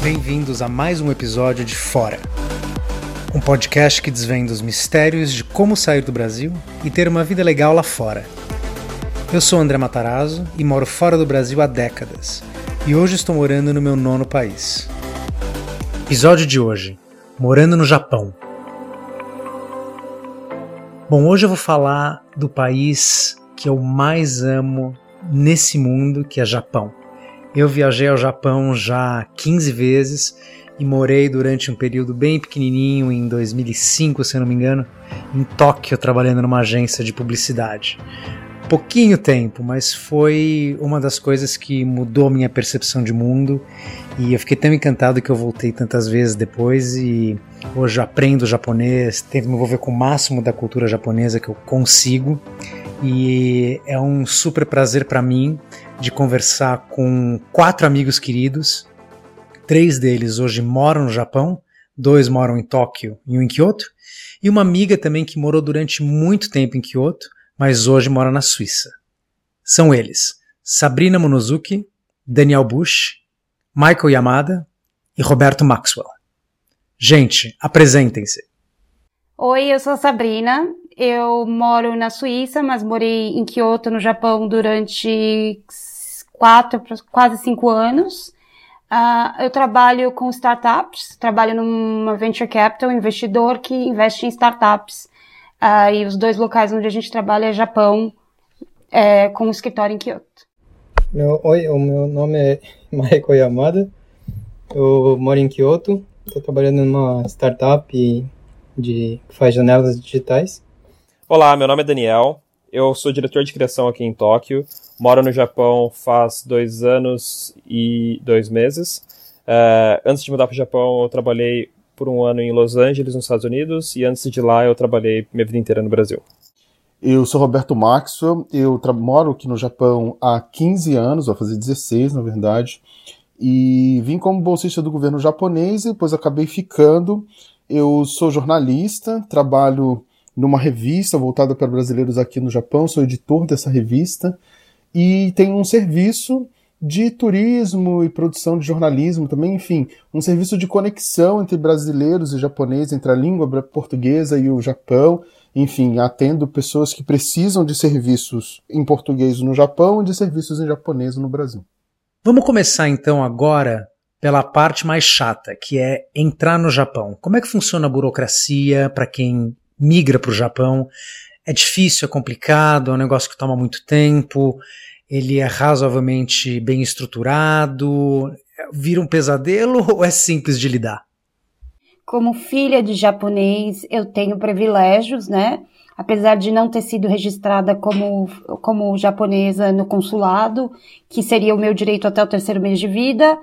Bem-vindos a mais um episódio de Fora, um podcast que desvenda os mistérios de como sair do Brasil e ter uma vida legal lá fora. Eu sou André Matarazzo e moro fora do Brasil há décadas, e hoje estou morando no meu nono país. Episódio de hoje: Morando no Japão. Bom, hoje eu vou falar do país que eu mais amo nesse mundo, que é Japão. Eu viajei ao Japão já 15 vezes e morei durante um período bem pequenininho, em 2005, se eu não me engano, em Tóquio, trabalhando numa agência de publicidade. Pouquinho tempo, mas foi uma das coisas que mudou minha percepção de mundo. E eu fiquei tão encantado que eu voltei tantas vezes depois e hoje aprendo japonês, tento me envolver com o máximo da cultura japonesa que eu consigo. E é um super prazer para mim de conversar com quatro amigos queridos. Três deles hoje moram no Japão, dois moram em Tóquio e um em Kyoto, e uma amiga também que morou durante muito tempo em Kyoto, mas hoje mora na Suíça. São eles: Sabrina Monozuki, Daniel Bush, Michael Yamada e Roberto Maxwell. Gente, apresentem-se. Oi, eu sou a Sabrina. Eu moro na Suíça, mas morei em Kyoto, no Japão, durante quatro, quase cinco anos. Uh, eu trabalho com startups, trabalho numa venture capital, investidor que investe em startups. Uh, e os dois locais onde a gente trabalha é Japão, é, com um escritório em Kyoto. Meu, oi, o meu nome é Maiko Yamada. Eu moro em Kyoto. Estou trabalhando numa startup de, que faz janelas digitais. Olá, meu nome é Daniel. Eu sou diretor de criação aqui em Tóquio. Moro no Japão faz dois anos e dois meses. Uh, antes de mudar para o Japão, eu trabalhei por um ano em Los Angeles, nos Estados Unidos, e antes de lá eu trabalhei minha vida inteira no Brasil. Eu sou Roberto Maxwell, eu moro aqui no Japão há 15 anos, vai fazer 16 na verdade, e vim como bolsista do governo japonês e depois acabei ficando. Eu sou jornalista, trabalho numa revista voltada para brasileiros aqui no Japão, sou editor dessa revista e tenho um serviço de turismo e produção de jornalismo também, enfim, um serviço de conexão entre brasileiros e japoneses, entre a língua portuguesa e o Japão, enfim, atendo pessoas que precisam de serviços em português no Japão e de serviços em japonês no Brasil. Vamos começar então agora pela parte mais chata, que é entrar no Japão. Como é que funciona a burocracia para quem migra para o Japão. É difícil, é complicado, é um negócio que toma muito tempo, ele é razoavelmente bem estruturado. Vira um pesadelo ou é simples de lidar? Como filha de japonês, eu tenho privilégios, né? Apesar de não ter sido registrada como, como japonesa no consulado, que seria o meu direito até o terceiro mês de vida,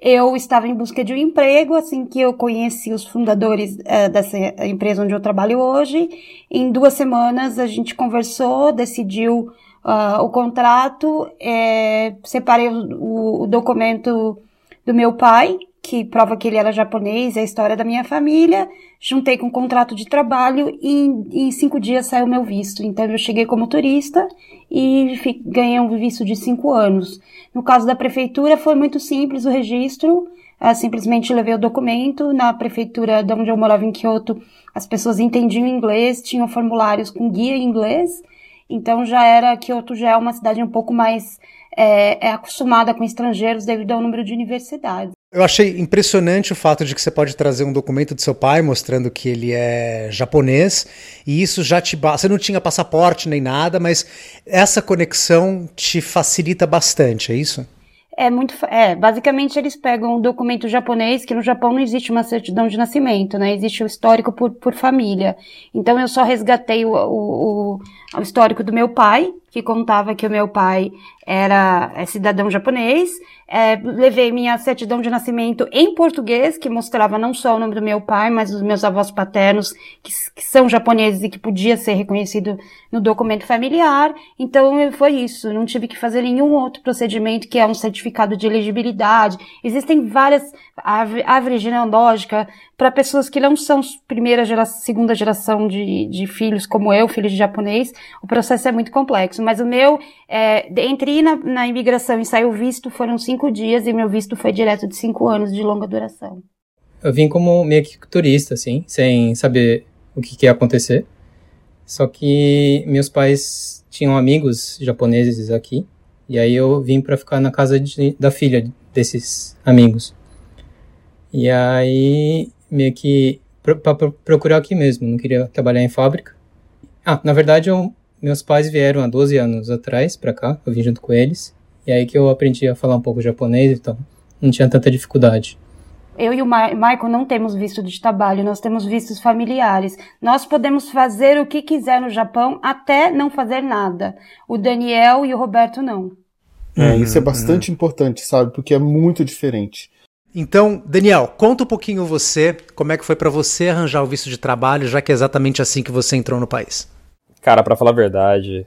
eu estava em busca de um emprego, assim que eu conheci os fundadores uh, dessa empresa onde eu trabalho hoje. Em duas semanas a gente conversou, decidiu uh, o contrato, é, separei o, o, documento do meu pai, que prova que ele era japonês, é a história da minha família, juntei com o contrato de trabalho e em, cinco dias saiu meu visto. Então eu cheguei como turista e ganhei um visto de cinco anos. No caso da prefeitura foi muito simples o registro, eu simplesmente levei o documento na prefeitura de onde eu morava em Kyoto. As pessoas entendiam inglês, tinham formulários com guia em inglês, então já era Kyoto já é uma cidade um pouco mais é, é acostumada com estrangeiros devido ao número de universidades. Eu achei impressionante o fato de que você pode trazer um documento do seu pai mostrando que ele é japonês e isso já te você não tinha passaporte nem nada, mas essa conexão te facilita bastante, é isso? É muito. É, basicamente eles pegam um documento japonês, que no Japão não existe uma certidão de nascimento, né? Existe o histórico por, por família. Então eu só resgatei o, o, o histórico do meu pai, que contava que o meu pai era é, cidadão japonês. É, levei minha certidão de nascimento em português, que mostrava não só o nome do meu pai, mas dos meus avós paternos, que, que são japoneses e que podia ser reconhecido no documento familiar. Então foi isso. Não tive que fazer nenhum outro procedimento, que é um certificado de elegibilidade. Existem várias árvore genealógica para pessoas que não são primeira geração, segunda geração de, de filhos como eu, filhos de japonês, o processo é muito complexo. Mas o meu, é, entre ir na, na imigração e sair o visto foram cinco dias e meu visto foi direto de cinco anos de longa duração. Eu vim como meio que turista, assim, sem saber o que, que ia acontecer. Só que meus pais tinham amigos japoneses aqui, e aí eu vim para ficar na casa de, da filha desses amigos. E aí meio que para procurar aqui mesmo, não queria trabalhar em fábrica. Ah, na verdade, eu, meus pais vieram há 12 anos atrás para cá, eu vim junto com eles. E aí que eu aprendi a falar um pouco japonês, então não tinha tanta dificuldade. Eu e o Ma Michael não temos visto de trabalho, nós temos vistos familiares. Nós podemos fazer o que quiser no Japão até não fazer nada. O Daniel e o Roberto não. É, isso é bastante uhum. importante, sabe? Porque é muito diferente. Então, Daniel, conta um pouquinho você, como é que foi para você arranjar o visto de trabalho, já que é exatamente assim que você entrou no país. Cara, para falar a verdade,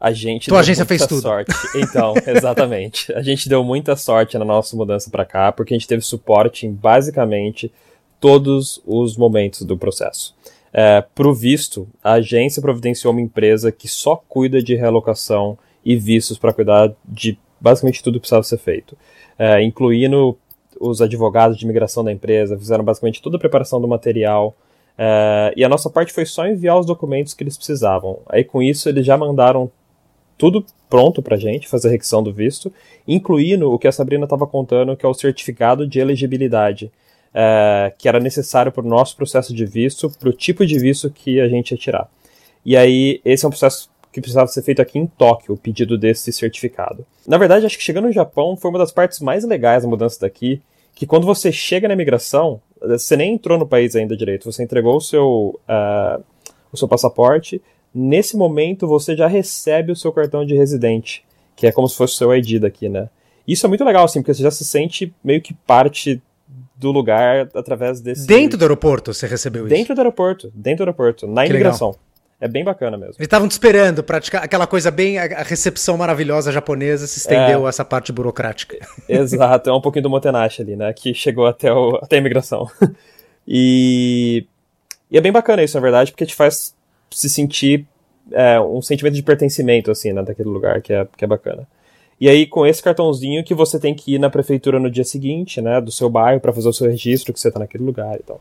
a gente Tua agência fez tudo. sorte. Então, exatamente. A gente deu muita sorte na nossa mudança para cá, porque a gente teve suporte em basicamente todos os momentos do processo. É, pro visto, a agência providenciou uma empresa que só cuida de realocação e vistos para cuidar de basicamente tudo que precisava ser feito, é, incluindo os advogados de imigração da empresa, fizeram basicamente toda a preparação do material. É, e a nossa parte foi só enviar os documentos que eles precisavam. Aí com isso eles já mandaram tudo pronto pra gente, fazer a requisição do visto, incluindo o que a Sabrina estava contando, que é o certificado de elegibilidade, é, que era necessário para o nosso processo de visto, para o tipo de visto que a gente ia tirar. E aí, esse é um processo que precisava ser feito aqui em Tóquio, o pedido desse certificado. Na verdade, acho que chegando no Japão foi uma das partes mais legais da mudança daqui, que quando você chega na imigração, você nem entrou no país ainda direito, você entregou o seu, uh, o seu passaporte, nesse momento você já recebe o seu cartão de residente, que é como se fosse o seu ID daqui, né? Isso é muito legal, assim, porque você já se sente meio que parte do lugar através desse. Dentro do aeroporto você recebeu isso? Dentro do aeroporto, dentro do aeroporto, na que imigração. Legal. É bem bacana mesmo. Eles estavam te esperando, praticar aquela coisa bem. A recepção maravilhosa japonesa se estendeu é, essa parte burocrática. Exato, é um pouquinho do Motenashi ali, né? Que chegou até, o, até a imigração. E, e é bem bacana isso, na verdade, porque te faz se sentir é, um sentimento de pertencimento, assim, né, daquele lugar, que é, que é bacana. E aí, com esse cartãozinho que você tem que ir na prefeitura no dia seguinte, né, do seu bairro, para fazer o seu registro que você tá naquele lugar e tal.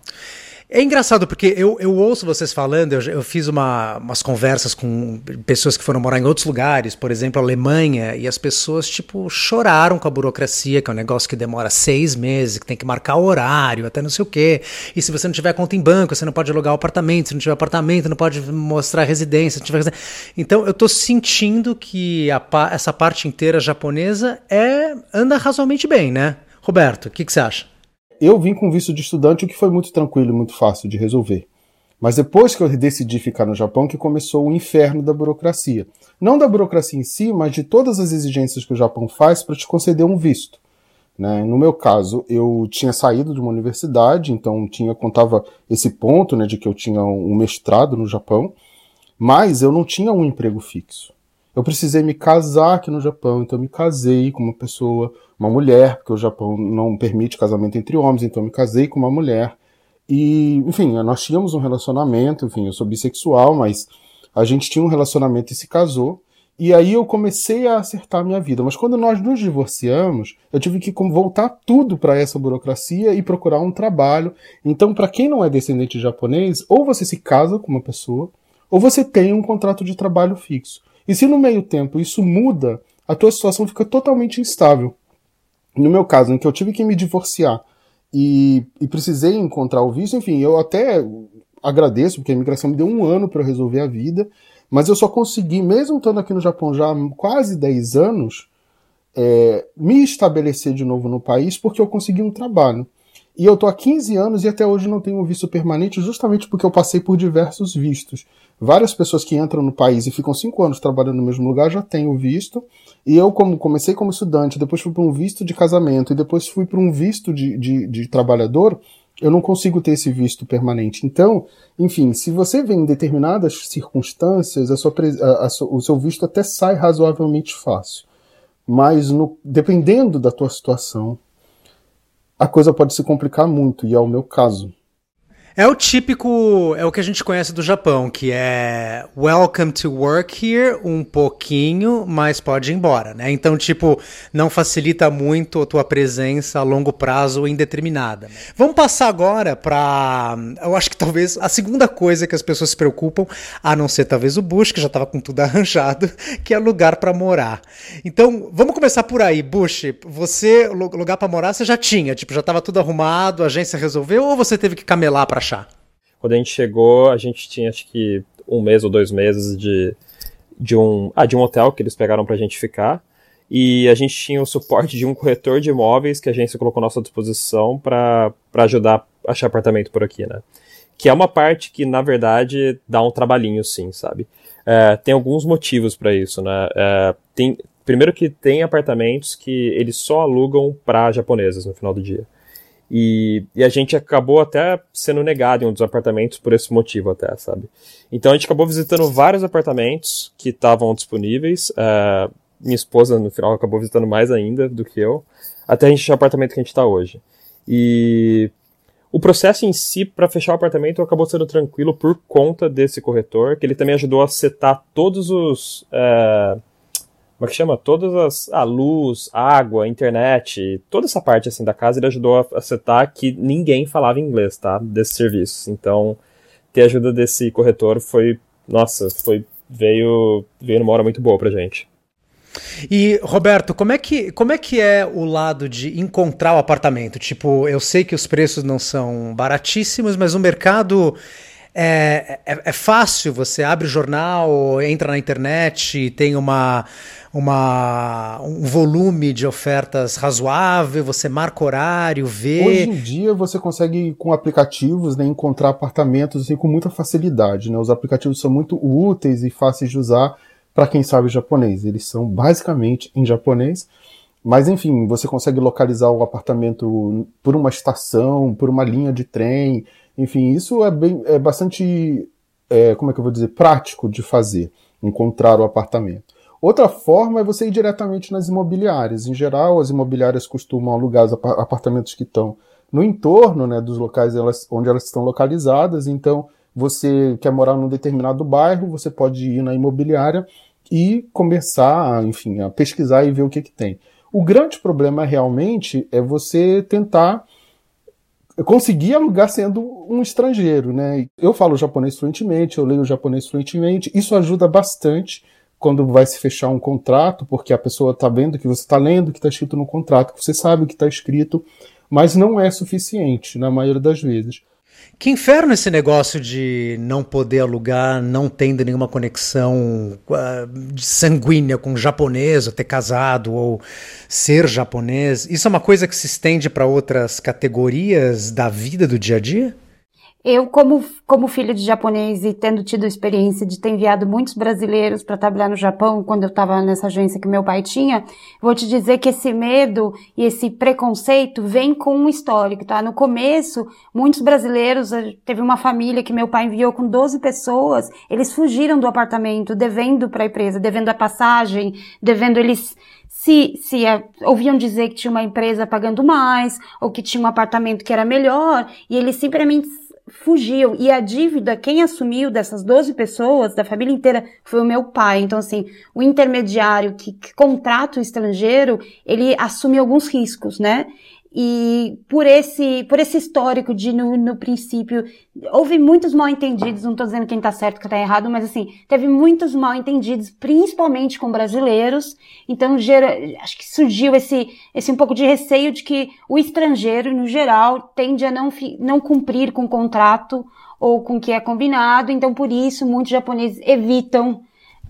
É engraçado porque eu, eu ouço vocês falando, eu, eu fiz uma, umas conversas com pessoas que foram morar em outros lugares, por exemplo, Alemanha, e as pessoas, tipo, choraram com a burocracia, que é um negócio que demora seis meses, que tem que marcar horário, até não sei o quê. E se você não tiver conta em banco, você não pode alugar o apartamento, se não tiver apartamento, não pode mostrar residência. Tiver... Então eu tô sentindo que a, essa parte inteira japonesa é anda razoavelmente bem, né? Roberto, o que, que você acha? Eu vim com visto de estudante, o que foi muito tranquilo muito fácil de resolver. Mas depois que eu decidi ficar no Japão, que começou o inferno da burocracia. Não da burocracia em si, mas de todas as exigências que o Japão faz para te conceder um visto. Né? No meu caso, eu tinha saído de uma universidade, então tinha contava esse ponto né, de que eu tinha um mestrado no Japão, mas eu não tinha um emprego fixo. Eu precisei me casar aqui no Japão, então eu me casei com uma pessoa uma mulher, porque o Japão não permite casamento entre homens, então eu me casei com uma mulher. E, enfim, nós tínhamos um relacionamento, enfim, eu sou bissexual, mas a gente tinha um relacionamento e se casou. E aí eu comecei a acertar a minha vida. Mas quando nós nos divorciamos, eu tive que voltar tudo para essa burocracia e procurar um trabalho. Então, para quem não é descendente de japonês, ou você se casa com uma pessoa, ou você tem um contrato de trabalho fixo. E se no meio tempo isso muda, a tua situação fica totalmente instável. No meu caso, em que eu tive que me divorciar e, e precisei encontrar o visto, enfim, eu até agradeço, porque a imigração me deu um ano para resolver a vida, mas eu só consegui, mesmo estando aqui no Japão já há quase 10 anos, é, me estabelecer de novo no país porque eu consegui um trabalho. E eu tô há 15 anos e até hoje não tenho visto permanente, justamente porque eu passei por diversos vistos. Várias pessoas que entram no país e ficam 5 anos trabalhando no mesmo lugar já têm o visto. E eu, como comecei como estudante, depois fui para um visto de casamento e depois fui para um visto de, de, de trabalhador, eu não consigo ter esse visto permanente. Então, enfim, se você vem em determinadas circunstâncias, a sua, a, a, o seu visto até sai razoavelmente fácil. Mas no, dependendo da tua situação, a coisa pode se complicar muito, e é o meu caso. É o típico, é o que a gente conhece do Japão, que é welcome to work here, um pouquinho, mas pode ir embora, né? Então, tipo, não facilita muito a tua presença a longo prazo indeterminada. Vamos passar agora para, eu acho que talvez a segunda coisa que as pessoas se preocupam, a não ser talvez o Bush, que já estava com tudo arranjado, que é lugar para morar. Então, vamos começar por aí, Bush. Você lugar para morar você já tinha, tipo, já estava tudo arrumado, a agência resolveu ou você teve que camelar para achar? Quando a gente chegou, a gente tinha acho que um mês ou dois meses de, de, um, ah, de um hotel que eles pegaram pra gente ficar. E a gente tinha o suporte de um corretor de imóveis que a agência colocou à nossa disposição para ajudar a achar apartamento por aqui, né? Que é uma parte que, na verdade, dá um trabalhinho, sim, sabe? É, tem alguns motivos para isso, né? É, tem, primeiro que tem apartamentos que eles só alugam para japoneses no final do dia. E, e, a gente acabou até sendo negado em um dos apartamentos por esse motivo até, sabe? Então a gente acabou visitando vários apartamentos que estavam disponíveis. Uh, minha esposa, no final, acabou visitando mais ainda do que eu. Até a gente achar o apartamento que a gente está hoje. E o processo em si, para fechar o apartamento, acabou sendo tranquilo por conta desse corretor, que ele também ajudou a setar todos os... Uh, como é que chama? Todas as. A luz, água, internet, toda essa parte assim da casa ele ajudou a acertar que ninguém falava inglês, tá? Desses serviços. Então, ter a ajuda desse corretor foi. Nossa, foi. Veio, veio numa hora muito boa pra gente. E, Roberto, como é, que, como é que é o lado de encontrar o apartamento? Tipo, eu sei que os preços não são baratíssimos, mas o mercado é, é, é fácil. Você abre o jornal, entra na internet, tem uma uma, um volume de ofertas razoável, você marca horário, vê. Hoje em dia você consegue, com aplicativos, né, encontrar apartamentos assim, com muita facilidade. Né? Os aplicativos são muito úteis e fáceis de usar para quem sabe japonês. Eles são basicamente em japonês. Mas enfim, você consegue localizar o apartamento por uma estação, por uma linha de trem. Enfim, isso é, bem, é bastante, é, como é que eu vou dizer, prático de fazer, encontrar o apartamento. Outra forma é você ir diretamente nas imobiliárias. Em geral, as imobiliárias costumam alugar os apartamentos que estão no entorno né, dos locais elas, onde elas estão localizadas. Então, você quer morar num determinado bairro, você pode ir na imobiliária e começar, enfim, a pesquisar e ver o que, que tem. O grande problema realmente é você tentar conseguir alugar sendo um estrangeiro, né? Eu falo japonês fluentemente, eu leio japonês fluentemente, isso ajuda bastante quando vai se fechar um contrato, porque a pessoa está vendo que você está lendo que está escrito no contrato, que você sabe o que está escrito, mas não é suficiente na maioria das vezes. Que inferno esse negócio de não poder alugar, não tendo nenhuma conexão uh, sanguínea com japonês, ou ter casado, ou ser japonês. Isso é uma coisa que se estende para outras categorias da vida do dia a dia? Eu, como, como filha de japonês e tendo tido a experiência de ter enviado muitos brasileiros para trabalhar no Japão, quando eu estava nessa agência que meu pai tinha, vou te dizer que esse medo e esse preconceito vem com um histórico, tá? No começo, muitos brasileiros, eh, teve uma família que meu pai enviou com 12 pessoas, eles fugiram do apartamento, devendo para a empresa, devendo a passagem, devendo eles se, se é, ouviam dizer que tinha uma empresa pagando mais, ou que tinha um apartamento que era melhor, e eles simplesmente fugiu. E a dívida, quem assumiu dessas 12 pessoas, da família inteira, foi o meu pai. Então, assim, o intermediário que, que contrata o estrangeiro, ele assume alguns riscos, né? E por esse, por esse histórico de, no, no princípio, houve muitos mal entendidos, não estou dizendo quem está certo, quem está errado, mas assim, teve muitos mal entendidos, principalmente com brasileiros, então gera, acho que surgiu esse, esse um pouco de receio de que o estrangeiro, no geral, tende a não, não cumprir com o contrato ou com o que é combinado, então por isso muitos japoneses evitam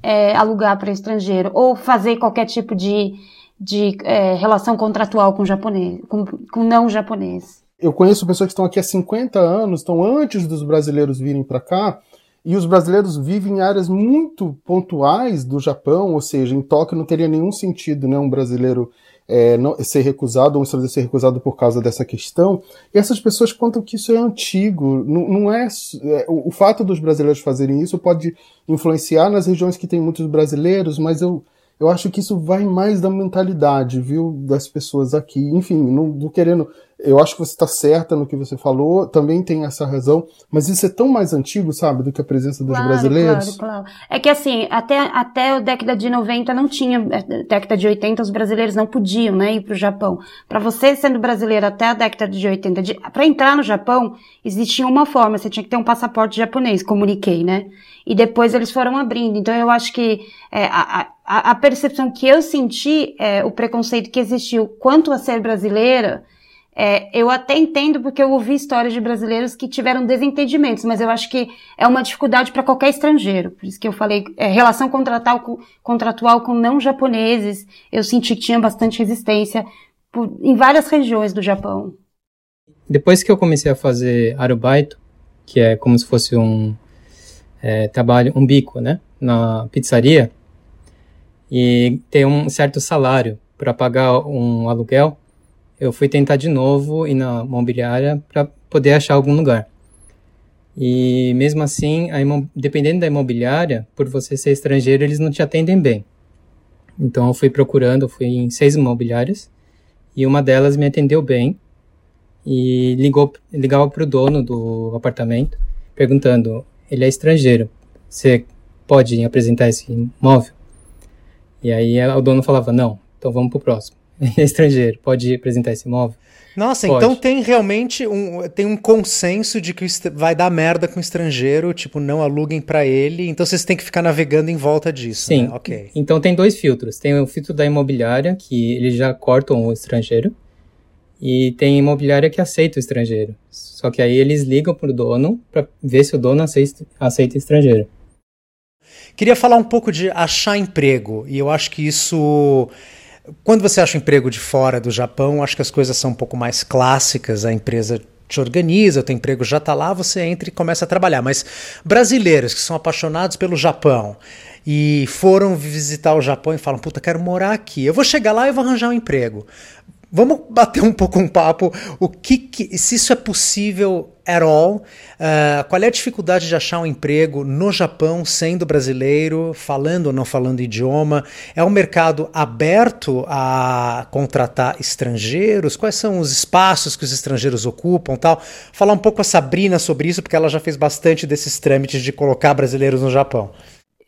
é, alugar para estrangeiro ou fazer qualquer tipo de de é, relação contratual com japonês, com, com não japonês. Eu conheço pessoas que estão aqui há 50 anos, estão antes dos brasileiros virem para cá, e os brasileiros vivem em áreas muito pontuais do Japão, ou seja, em Tóquio não teria nenhum sentido né, um brasileiro é, não, ser recusado ou um estrangeiro ser recusado por causa dessa questão. E essas pessoas contam que isso é antigo. Não, não é, é o, o, fato dos brasileiros fazerem isso pode influenciar nas regiões que tem muitos brasileiros, mas eu eu acho que isso vai mais da mentalidade, viu, das pessoas aqui. Enfim, não tô querendo eu acho que você está certa no que você falou, também tem essa razão, mas isso é tão mais antigo, sabe, do que a presença dos claro, brasileiros. Claro, claro. É que assim, até, até a década de 90 não tinha, década de 80 os brasileiros não podiam, né, ir para o Japão. Para você sendo brasileiro até a década de 80, para entrar no Japão, existia uma forma, você tinha que ter um passaporte japonês, comuniquei, né? E depois eles foram abrindo. Então eu acho que é, a, a, a percepção que eu senti, é, o preconceito que existiu quanto a ser brasileira, é, eu até entendo porque eu ouvi histórias de brasileiros que tiveram desentendimentos, mas eu acho que é uma dificuldade para qualquer estrangeiro. Por isso que eu falei, é, relação contratual com, contratual com não japoneses, eu senti que tinha bastante resistência por, em várias regiões do Japão. Depois que eu comecei a fazer arubaito, que é como se fosse um é, trabalho, um bico, né, na pizzaria, e ter um certo salário para pagar um aluguel, eu fui tentar de novo ir na imobiliária para poder achar algum lugar. E mesmo assim, dependendo da imobiliária, por você ser estrangeiro, eles não te atendem bem. Então eu fui procurando, fui em seis imobiliárias e uma delas me atendeu bem e ligou ligava para o dono do apartamento perguntando: ele é estrangeiro, você pode apresentar esse imóvel? E aí o dono falava: não, então vamos para o próximo. estrangeiro, pode apresentar esse imóvel? Nossa, pode. então tem realmente um, tem um consenso de que vai dar merda com o estrangeiro, tipo, não aluguem para ele, então vocês têm que ficar navegando em volta disso. Sim, né? ok. Então tem dois filtros. Tem o filtro da imobiliária, que eles já cortam o estrangeiro, e tem imobiliária que aceita o estrangeiro. Só que aí eles ligam pro dono para ver se o dono aceita, aceita estrangeiro. Queria falar um pouco de achar emprego, e eu acho que isso quando você acha emprego de fora do Japão, acho que as coisas são um pouco mais clássicas, a empresa te organiza, o teu emprego já está lá, você entra e começa a trabalhar. Mas brasileiros que são apaixonados pelo Japão e foram visitar o Japão e falam, puta, quero morar aqui, eu vou chegar lá e vou arranjar um emprego. Vamos bater um pouco um papo, o que, que se isso é possível at all, uh, qual é a dificuldade de achar um emprego no Japão sendo brasileiro, falando ou não falando idioma? É um mercado aberto a contratar estrangeiros? Quais são os espaços que os estrangeiros ocupam tal? Falar um pouco com a Sabrina sobre isso, porque ela já fez bastante desses trâmites de colocar brasileiros no Japão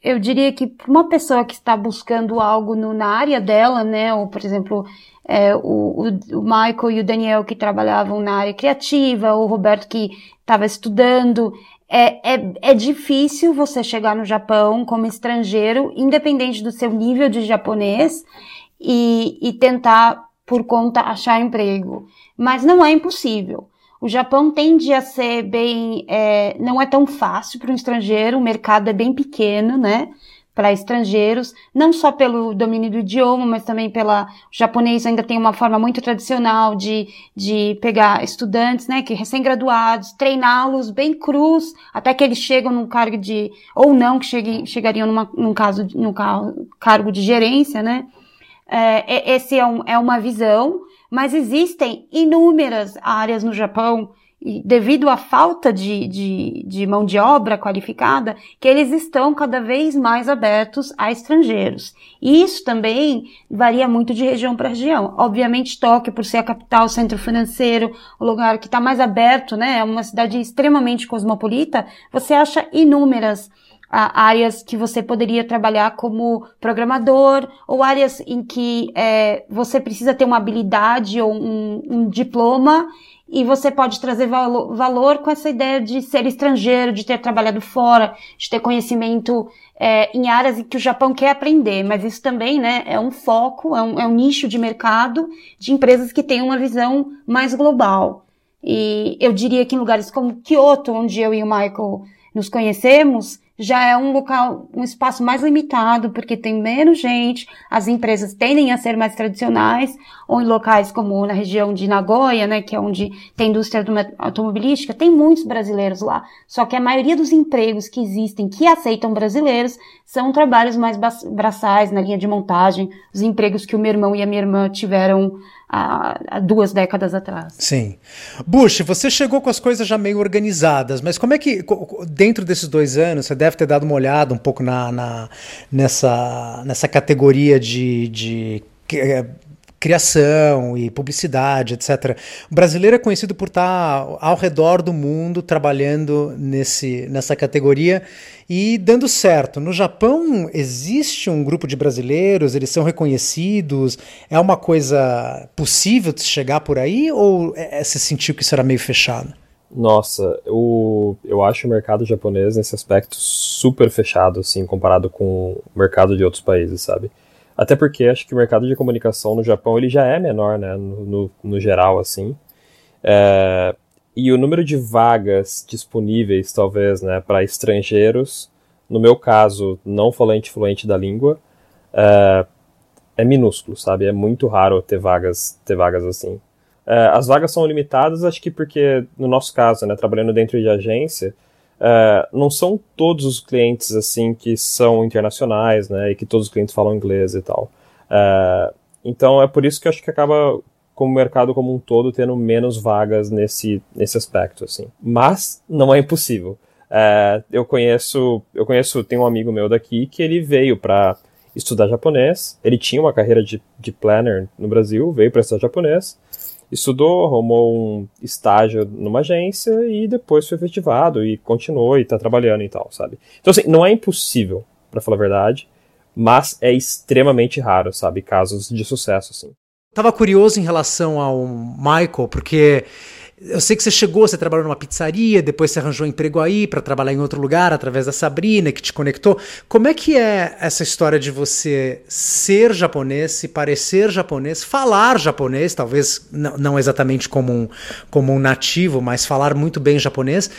eu diria que para uma pessoa que está buscando algo no, na área dela, né, ou por exemplo, é, o, o, Michael e o Daniel que trabalhavam na área criativa, o Roberto que estava estudando. É, é, é difícil você chegar no Japão como estrangeiro, independente do seu nível de japonês, e, e tentar, por conta, achar emprego. Mas não é impossível. O Japão tende a ser bem, é, não é tão fácil para um estrangeiro, o mercado é bem pequeno, né? Para estrangeiros, não só pelo domínio do idioma, mas também pela. O japonês ainda tem uma forma muito tradicional de, de pegar estudantes, né, que recém-graduados, treiná-los bem crus, até que eles chegam num cargo de. ou não, que cheguem, chegariam numa, num caso, num cargo de gerência, né. É, esse é, um, é uma visão, mas existem inúmeras áreas no Japão devido à falta de, de, de, mão de obra qualificada, que eles estão cada vez mais abertos a estrangeiros. E isso também varia muito de região para região. Obviamente, Tóquio, por ser a capital, centro financeiro, o lugar que está mais aberto, né, é uma cidade extremamente cosmopolita, você acha inúmeras áreas que você poderia trabalhar como programador ou áreas em que é, você precisa ter uma habilidade ou um, um diploma e você pode trazer valo, valor com essa ideia de ser estrangeiro, de ter trabalhado fora, de ter conhecimento é, em áreas em que o Japão quer aprender, mas isso também né, é um foco, é um, é um nicho de mercado de empresas que têm uma visão mais global. E eu diria que em lugares como Kyoto, onde eu e o Michael nos conhecemos, já é um local, um espaço mais limitado, porque tem menos gente, as empresas tendem a ser mais tradicionais, ou em locais como na região de Nagoya, né, que é onde tem indústria automobilística, tem muitos brasileiros lá. Só que a maioria dos empregos que existem, que aceitam brasileiros, são trabalhos mais braçais, na linha de montagem, os empregos que o meu irmão e a minha irmã tiveram há, duas décadas atrás. Sim. Bush, você chegou com as coisas já meio organizadas, mas como é que, dentro desses dois anos, você deve ter dado uma olhada um pouco na, na nessa, nessa categoria de, de criação e publicidade, etc. O brasileiro é conhecido por estar ao redor do mundo trabalhando nesse, nessa categoria e dando certo. No Japão existe um grupo de brasileiros, eles são reconhecidos, é uma coisa possível de chegar por aí ou é, é, você sentiu que isso era meio fechado? Nossa, eu, eu acho o mercado japonês nesse aspecto super fechado, assim, comparado com o mercado de outros países, sabe? Até porque acho que o mercado de comunicação no Japão ele já é menor, né, no, no, no geral, assim. É, e o número de vagas disponíveis, talvez, né, para estrangeiros, no meu caso, não falante fluente da língua, é, é minúsculo, sabe? É muito raro ter vagas, ter vagas assim. É, as vagas são limitadas, acho que porque, no nosso caso, né, trabalhando dentro de agência, Uh, não são todos os clientes assim que são internacionais, né, e que todos os clientes falam inglês e tal. Uh, então é por isso que eu acho que acaba como mercado como um todo tendo menos vagas nesse, nesse aspecto assim. Mas não é impossível. Uh, eu conheço, eu conheço, tem um amigo meu daqui que ele veio para estudar japonês. Ele tinha uma carreira de, de planner no Brasil, veio para estudar japonês estudou, arrumou um estágio numa agência e depois foi efetivado e continuou e tá trabalhando e tal, sabe? Então, assim, não é impossível, para falar a verdade, mas é extremamente raro, sabe? Casos de sucesso, assim. Tava curioso em relação ao Michael, porque eu sei que você chegou, você trabalhou numa pizzaria, depois você arranjou um emprego aí para trabalhar em outro lugar através da Sabrina que te conectou. Como é que é essa história de você ser japonês, se parecer japonês, falar japonês, talvez não exatamente como um, como um nativo, mas falar muito bem japonês?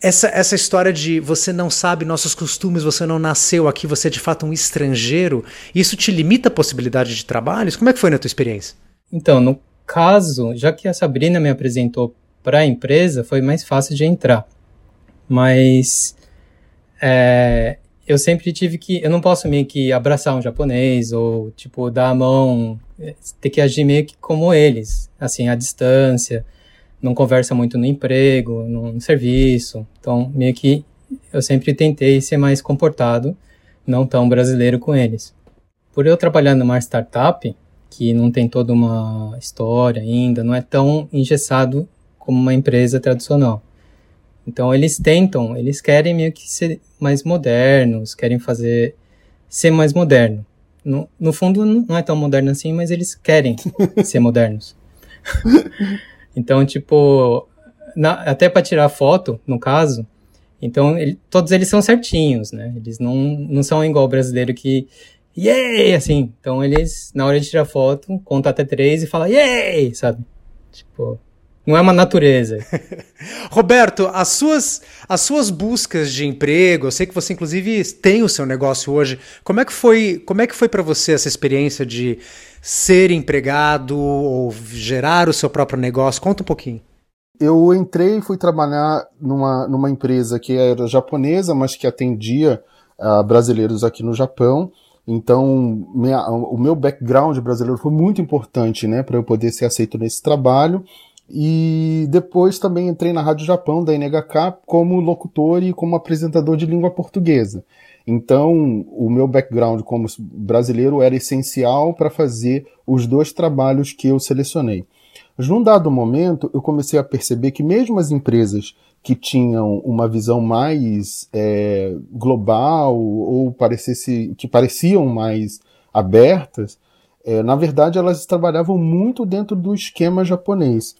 Essa, essa história de você não sabe nossos costumes, você não nasceu aqui, você é de fato um estrangeiro, isso te limita a possibilidade de trabalhos? Como é que foi na tua experiência? Então, no caso, já que a Sabrina me apresentou para a empresa foi mais fácil de entrar. Mas é, eu sempre tive que. Eu não posso meio que abraçar um japonês ou, tipo, dar a mão, é, ter que agir meio que como eles, assim, à distância. Não conversa muito no emprego, no, no serviço. Então, meio que eu sempre tentei ser mais comportado, não tão brasileiro com eles. Por eu trabalhar numa startup, que não tem toda uma história ainda, não é tão engessado como uma empresa tradicional. Então eles tentam, eles querem meio que ser mais modernos, querem fazer ser mais moderno. No, no fundo não é tão moderno assim, mas eles querem ser modernos. então, tipo, na, até para tirar foto, no caso, então ele, todos eles são certinhos, né? Eles não, não são igual o brasileiro que yay, assim. Então eles, na hora de tirar foto, conta até três e fala yay, sabe? Tipo, não é uma natureza. Roberto, as suas, as suas buscas de emprego, eu sei que você inclusive tem o seu negócio hoje. Como é que foi, como é que foi para você essa experiência de ser empregado ou gerar o seu próprio negócio? Conta um pouquinho. Eu entrei e fui trabalhar numa, numa empresa que era japonesa, mas que atendia uh, brasileiros aqui no Japão. Então, minha, o meu background brasileiro foi muito importante, né, para eu poder ser aceito nesse trabalho. E depois também entrei na Rádio Japão, da NHK, como locutor e como apresentador de língua portuguesa. Então, o meu background como brasileiro era essencial para fazer os dois trabalhos que eu selecionei. Mas num dado momento, eu comecei a perceber que mesmo as empresas que tinham uma visão mais é, global ou parecesse, que pareciam mais abertas, é, na verdade elas trabalhavam muito dentro do esquema japonês.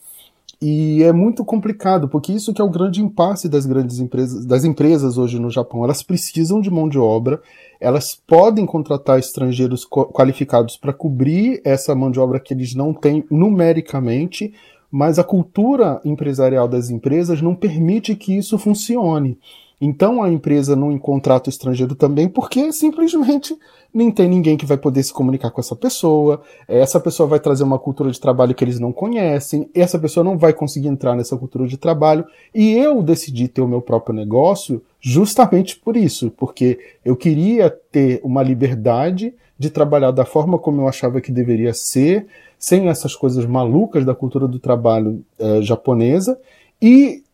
E é muito complicado, porque isso que é o grande impasse das grandes empresas, das empresas hoje no Japão. Elas precisam de mão de obra, elas podem contratar estrangeiros qualificados para cobrir essa mão de obra que eles não têm numericamente, mas a cultura empresarial das empresas não permite que isso funcione. Então a empresa não contrata o estrangeiro também porque simplesmente nem tem ninguém que vai poder se comunicar com essa pessoa. Essa pessoa vai trazer uma cultura de trabalho que eles não conhecem. Essa pessoa não vai conseguir entrar nessa cultura de trabalho. E eu decidi ter o meu próprio negócio justamente por isso, porque eu queria ter uma liberdade de trabalhar da forma como eu achava que deveria ser, sem essas coisas malucas da cultura do trabalho eh, japonesa e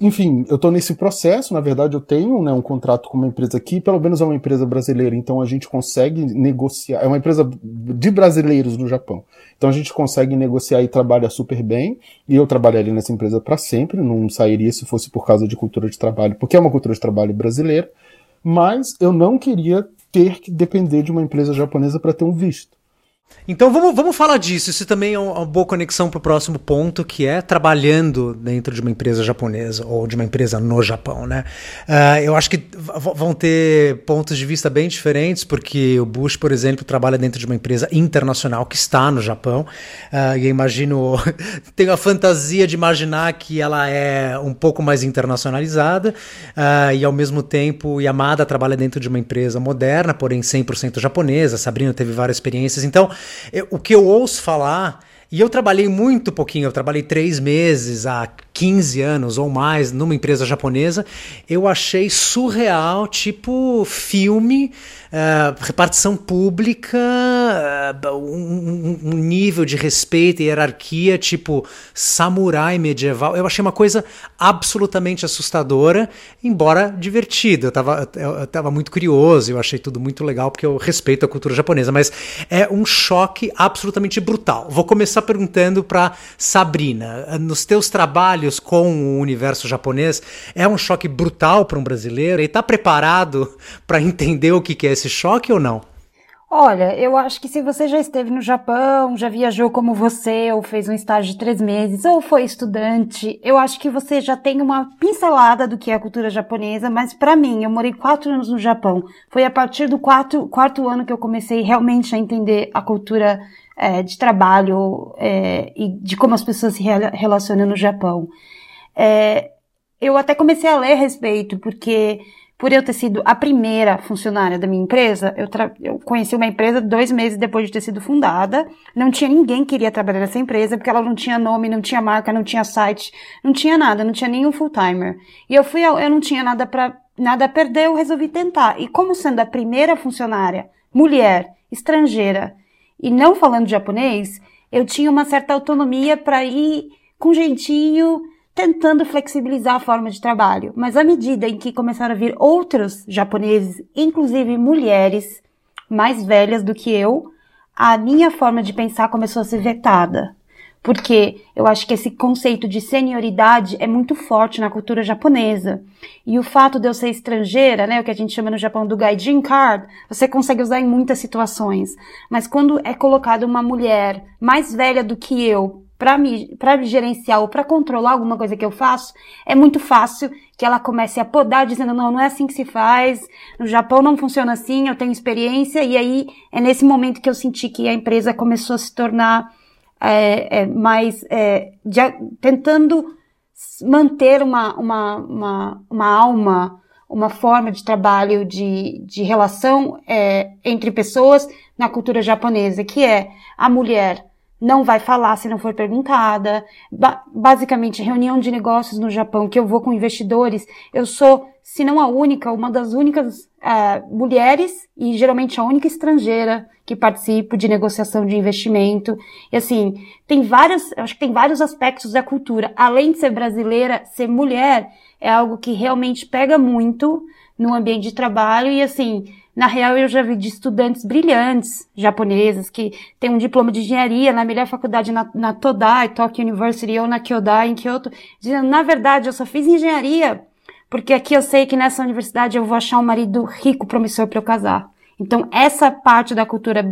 enfim, eu estou nesse processo. Na verdade, eu tenho né, um contrato com uma empresa aqui, pelo menos é uma empresa brasileira, então a gente consegue negociar. É uma empresa de brasileiros no Japão. Então a gente consegue negociar e trabalha super bem. E eu trabalharia nessa empresa para sempre, não sairia se fosse por causa de cultura de trabalho, porque é uma cultura de trabalho brasileira. Mas eu não queria ter que depender de uma empresa japonesa para ter um visto. Então vamos, vamos falar disso. Isso também é uma boa conexão para o próximo ponto, que é trabalhando dentro de uma empresa japonesa ou de uma empresa no Japão, né? Uh, eu acho que vão ter pontos de vista bem diferentes, porque o Bush, por exemplo, trabalha dentro de uma empresa internacional que está no Japão. Uh, e eu imagino, tenho a fantasia de imaginar que ela é um pouco mais internacionalizada uh, e ao mesmo tempo Yamada trabalha dentro de uma empresa moderna, porém 100% japonesa. Sabrina teve várias experiências. Então o que eu ouço falar, e eu trabalhei muito pouquinho, eu trabalhei três meses há 15 anos ou mais numa empresa japonesa, eu achei surreal, tipo filme, uh, repartição pública, uh, um, um, nível de respeito e hierarquia, tipo samurai medieval. Eu achei uma coisa absolutamente assustadora, embora divertida. Eu estava eu tava muito curioso, eu achei tudo muito legal, porque eu respeito a cultura japonesa, mas é um choque absolutamente brutal. Vou começar perguntando para Sabrina, nos teus trabalhos, trabalhos com o universo japonês é um choque brutal para um brasileiro? Ele está preparado para entender o que é esse choque ou não? Olha, eu acho que se você já esteve no Japão, já viajou como você, ou fez um estágio de três meses, ou foi estudante, eu acho que você já tem uma pincelada do que é a cultura japonesa, mas para mim, eu morei quatro anos no Japão. Foi a partir do quarto, quarto ano que eu comecei realmente a entender a cultura é, de trabalho é, e de como as pessoas se relacionam no Japão. É, eu até comecei a ler a respeito, porque por eu ter sido a primeira funcionária da minha empresa, eu, eu, conheci uma empresa dois meses depois de ter sido fundada. Não tinha ninguém que queria trabalhar nessa empresa, porque ela não tinha nome, não tinha marca, não tinha site, não tinha nada, não tinha nenhum full-timer. E eu fui, eu não tinha nada para nada a perder, eu resolvi tentar. E como sendo a primeira funcionária, mulher, estrangeira, e não falando japonês, eu tinha uma certa autonomia para ir com jeitinho, tentando flexibilizar a forma de trabalho. Mas à medida em que começaram a vir outros japoneses, inclusive mulheres mais velhas do que eu, a minha forma de pensar começou a ser vetada porque eu acho que esse conceito de senioridade é muito forte na cultura japonesa. E o fato de eu ser estrangeira, né, o que a gente chama no Japão do gaijin card, você consegue usar em muitas situações. Mas quando é colocada uma mulher mais velha do que eu para me, me gerenciar ou para controlar alguma coisa que eu faço, é muito fácil que ela comece a podar dizendo, não, não é assim que se faz, no Japão não funciona assim, eu tenho experiência, e aí é nesse momento que eu senti que a empresa começou a se tornar é, é, mais é, de, tentando manter uma, uma, uma, uma, alma, uma forma de trabalho, de, de relação é, entre pessoas na cultura japonesa, que é a mulher não vai falar se não for perguntada. Ba basicamente, reunião de negócios no Japão, que eu vou com investidores, eu sou, se não a única, uma das únicas uh, mulheres e geralmente a única estrangeira que participo de negociação de investimento. E assim, tem vários, acho que tem vários aspectos da cultura. Além de ser brasileira, ser mulher é algo que realmente pega muito no ambiente de trabalho e assim, na real, eu já vi de estudantes brilhantes japoneses que têm um diploma de engenharia na melhor faculdade na, na Todai, Tokyo University ou na Kyodai, em Kyoto, dizendo, na verdade, eu só fiz engenharia porque aqui eu sei que nessa universidade eu vou achar um marido rico, promissor para eu casar. Então, essa parte da cultura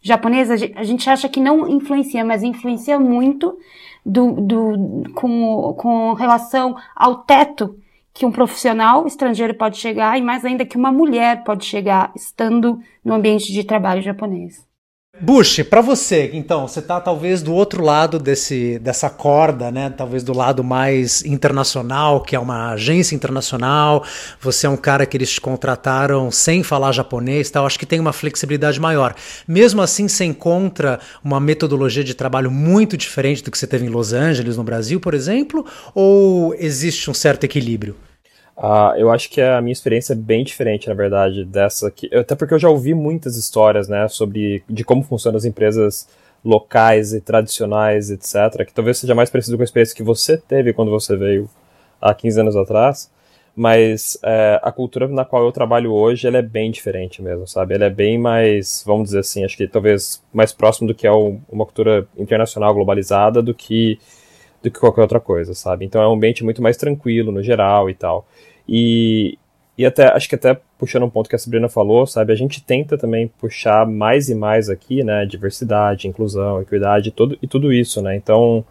japonesa, a gente acha que não influencia, mas influencia muito do, do, com, com relação ao teto que um profissional estrangeiro pode chegar e mais ainda que uma mulher pode chegar estando no ambiente de trabalho japonês. Bush, para você, então, você tá talvez do outro lado desse, dessa corda, né? Talvez do lado mais internacional, que é uma agência internacional. Você é um cara que eles te contrataram sem falar japonês, tal. Acho que tem uma flexibilidade maior. Mesmo assim, você encontra uma metodologia de trabalho muito diferente do que você teve em Los Angeles, no Brasil, por exemplo, ou existe um certo equilíbrio? Uh, eu acho que a minha experiência é bem diferente, na verdade, dessa aqui. Até porque eu já ouvi muitas histórias, né, sobre de como funcionam as empresas locais e tradicionais, etc., que talvez seja mais parecido com a experiência que você teve quando você veio há 15 anos atrás, mas é, a cultura na qual eu trabalho hoje ela é bem diferente mesmo, sabe? Ela é bem mais, vamos dizer assim, acho que talvez mais próximo do que é uma cultura internacional globalizada do que do que qualquer outra coisa, sabe? Então é um ambiente muito mais tranquilo no geral e tal. E, e até, acho que até puxando um ponto que a Sabrina falou, sabe, a gente tenta também puxar mais e mais aqui, né, diversidade, inclusão, equidade todo, e tudo isso, né, então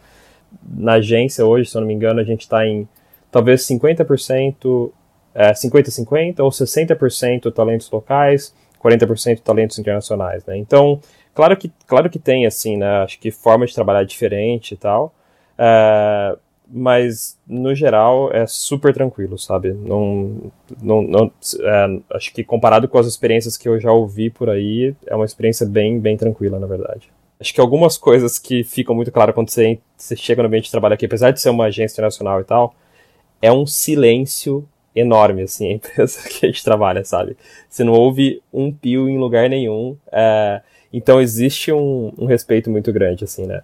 na agência hoje, se eu não me engano, a gente está em talvez 50%, é, 50-50 ou 60% talentos locais, 40% talentos internacionais, né, então, claro que, claro que tem, assim, né, acho que forma de trabalhar diferente e tal, é, mas no geral é super tranquilo, sabe? Não, não, não é, acho que comparado com as experiências que eu já ouvi por aí, é uma experiência bem, bem tranquila, na verdade. Acho que algumas coisas que ficam muito claras quando você, você chega no ambiente de trabalho aqui, apesar de ser uma agência internacional e tal, é um silêncio enorme, assim, a empresa que a gente trabalha, sabe? Você não ouve um pio em lugar nenhum, é, então existe um, um respeito muito grande, assim, né?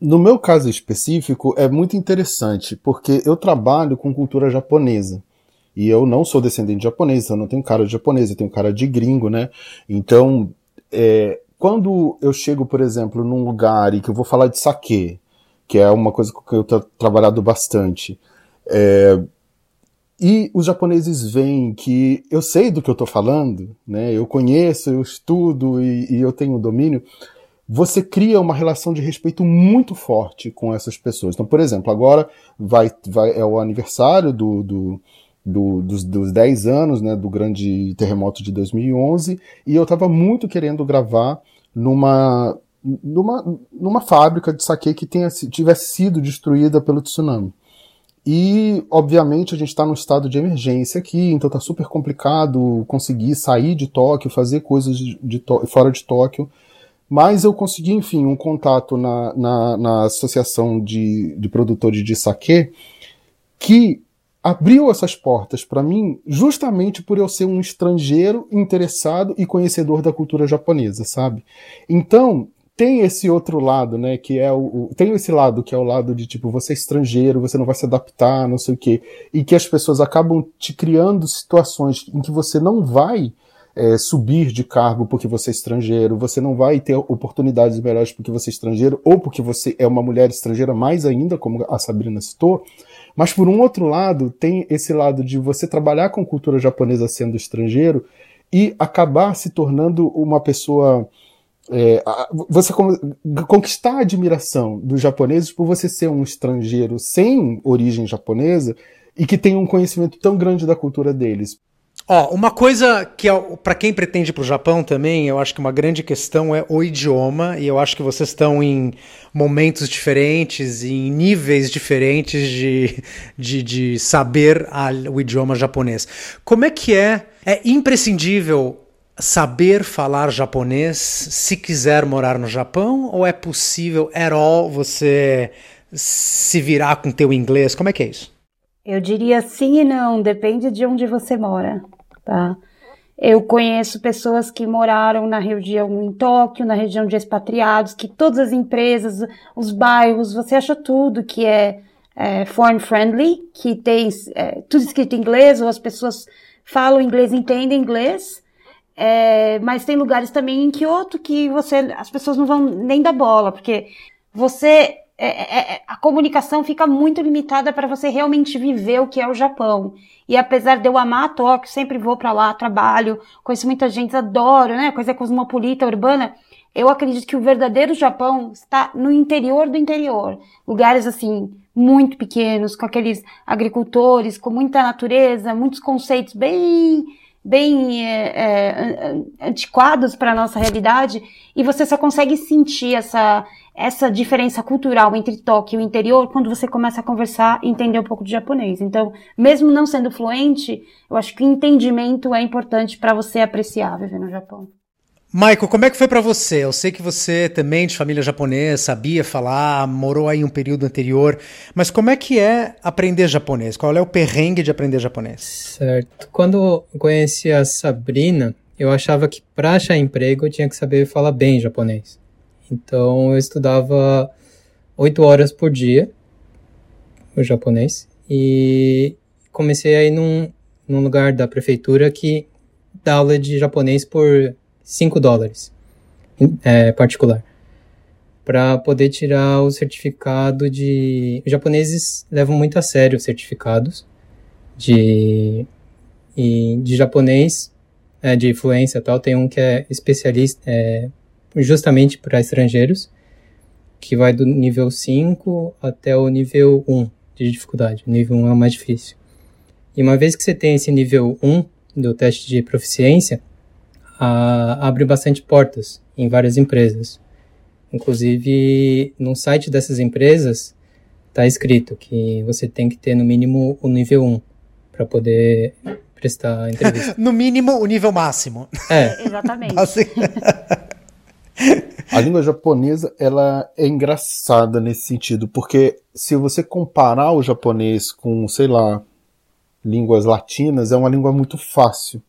No meu caso específico, é muito interessante, porque eu trabalho com cultura japonesa. E eu não sou descendente de japonês, eu não tenho cara de japonês, eu tenho cara de gringo, né? Então, é, quando eu chego, por exemplo, num lugar e que eu vou falar de sake, que é uma coisa que eu tenho trabalhado bastante, é, e os japoneses veem que eu sei do que eu estou falando, né? Eu conheço, eu estudo e, e eu tenho domínio você cria uma relação de respeito muito forte com essas pessoas. Então, por exemplo, agora vai, vai é o aniversário do, do, do, dos, dos 10 anos né, do grande terremoto de 2011 e eu estava muito querendo gravar numa, numa, numa fábrica de saque que tenha, tivesse sido destruída pelo tsunami. E, obviamente, a gente está num estado de emergência aqui, então está super complicado conseguir sair de Tóquio, fazer coisas de, de fora de Tóquio. Mas eu consegui, enfim, um contato na, na, na associação de, de produtores de saquê que abriu essas portas para mim justamente por eu ser um estrangeiro interessado e conhecedor da cultura japonesa, sabe? Então, tem esse outro lado, né, que é o, o, tem esse lado que é o lado de tipo você é estrangeiro, você não vai se adaptar, não sei o quê, e que as pessoas acabam te criando situações em que você não vai é, subir de cargo porque você é estrangeiro, você não vai ter oportunidades melhores porque você é estrangeiro, ou porque você é uma mulher estrangeira, mais ainda, como a Sabrina citou. Mas por um outro lado, tem esse lado de você trabalhar com cultura japonesa sendo estrangeiro e acabar se tornando uma pessoa. É, você conquistar a admiração dos japoneses por você ser um estrangeiro sem origem japonesa e que tem um conhecimento tão grande da cultura deles. Ó, uma coisa que é, para quem pretende para o Japão também, eu acho que uma grande questão é o idioma, e eu acho que vocês estão em momentos diferentes, em níveis diferentes de, de, de saber a, o idioma japonês. Como é que é? É imprescindível saber falar japonês se quiser morar no Japão, ou é possível at all você se virar com teu inglês? Como é que é isso? Eu diria sim e não, depende de onde você mora, tá? Eu conheço pessoas que moraram na região em Tóquio, na região de expatriados, que todas as empresas, os bairros, você acha tudo que é, é foreign friendly, que tem é, tudo escrito em inglês, ou as pessoas falam inglês, entendem inglês. É, mas tem lugares também em Kyoto que você, as pessoas não vão nem dar bola, porque você é, é, é, a comunicação fica muito limitada para você realmente viver o que é o Japão. E apesar de eu amar Tóquio, sempre vou para lá, trabalho, conheço muita gente, adoro, né? Coisa cosmopolita, urbana. Eu acredito que o verdadeiro Japão está no interior do interior. Lugares assim, muito pequenos, com aqueles agricultores, com muita natureza, muitos conceitos bem bem é, é, antiquados para a nossa realidade, e você só consegue sentir essa, essa diferença cultural entre Tóquio e o interior quando você começa a conversar e entender um pouco de japonês. Então, mesmo não sendo fluente, eu acho que o entendimento é importante para você apreciar viver no Japão. Michael, como é que foi para você? Eu sei que você também de família japonesa, sabia falar, morou aí um período anterior, mas como é que é aprender japonês? Qual é o perrengue de aprender japonês? Certo. Quando eu conheci a Sabrina, eu achava que para achar emprego eu tinha que saber falar bem japonês. Então eu estudava oito horas por dia o japonês e comecei a ir num, num lugar da prefeitura que dá aula de japonês por 5 dólares é, particular para poder tirar o certificado de. Os japoneses levam muito a sério os certificados de, e de japonês, é, de fluência e tal. Tem um que é especialista é, justamente para estrangeiros, que vai do nível 5 até o nível 1 de dificuldade. O nível 1 é o mais difícil. E uma vez que você tem esse nível 1 do teste de proficiência, a, abre bastante portas em várias empresas. Inclusive, no site dessas empresas está escrito que você tem que ter no mínimo o nível 1 para poder prestar entrevista. no mínimo o nível máximo. É. Exatamente. A língua japonesa, ela é engraçada nesse sentido, porque se você comparar o japonês com, sei lá, línguas latinas, é uma língua muito fácil.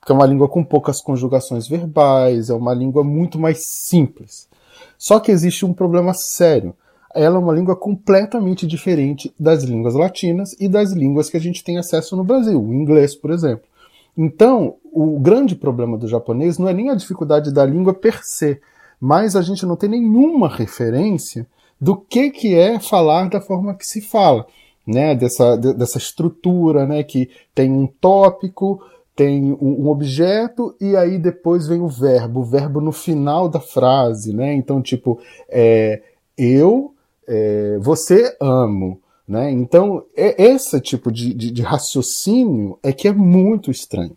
Porque é uma língua com poucas conjugações verbais, é uma língua muito mais simples. Só que existe um problema sério. Ela é uma língua completamente diferente das línguas latinas e das línguas que a gente tem acesso no Brasil, o inglês, por exemplo. Então, o grande problema do japonês não é nem a dificuldade da língua per se, mas a gente não tem nenhuma referência do que, que é falar da forma que se fala, né? Dessa, dessa estrutura, né? Que tem um tópico, tem um objeto e aí depois vem o verbo, o verbo no final da frase, né? Então, tipo, é, eu, é, você amo, né? Então, é, esse tipo de, de, de raciocínio é que é muito estranho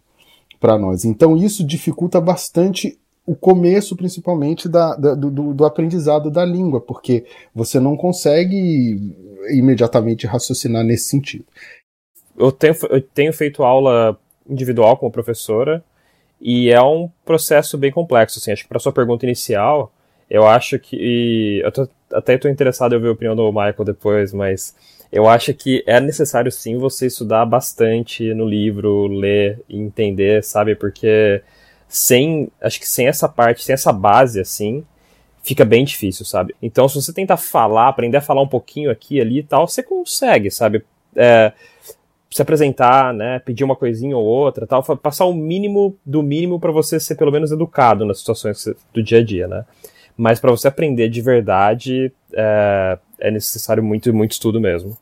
para nós. Então, isso dificulta bastante o começo, principalmente, da, da do, do aprendizado da língua, porque você não consegue imediatamente raciocinar nesse sentido. Eu tenho, eu tenho feito aula individual com a professora e é um processo bem complexo, assim, acho que para sua pergunta inicial, eu acho que, eu tô, até estou interessado em ouvir a opinião do Michael depois, mas eu acho que é necessário sim você estudar bastante no livro, ler e entender, sabe, porque sem, acho que sem essa parte, sem essa base, assim, fica bem difícil, sabe? Então, se você tentar falar, aprender a falar um pouquinho aqui e ali e tal, você consegue, sabe? É, se apresentar, né, pedir uma coisinha ou outra, tal, passar o mínimo do mínimo para você ser pelo menos educado nas situações do dia a dia, né? Mas para você aprender de verdade é, é necessário muito muito estudo mesmo.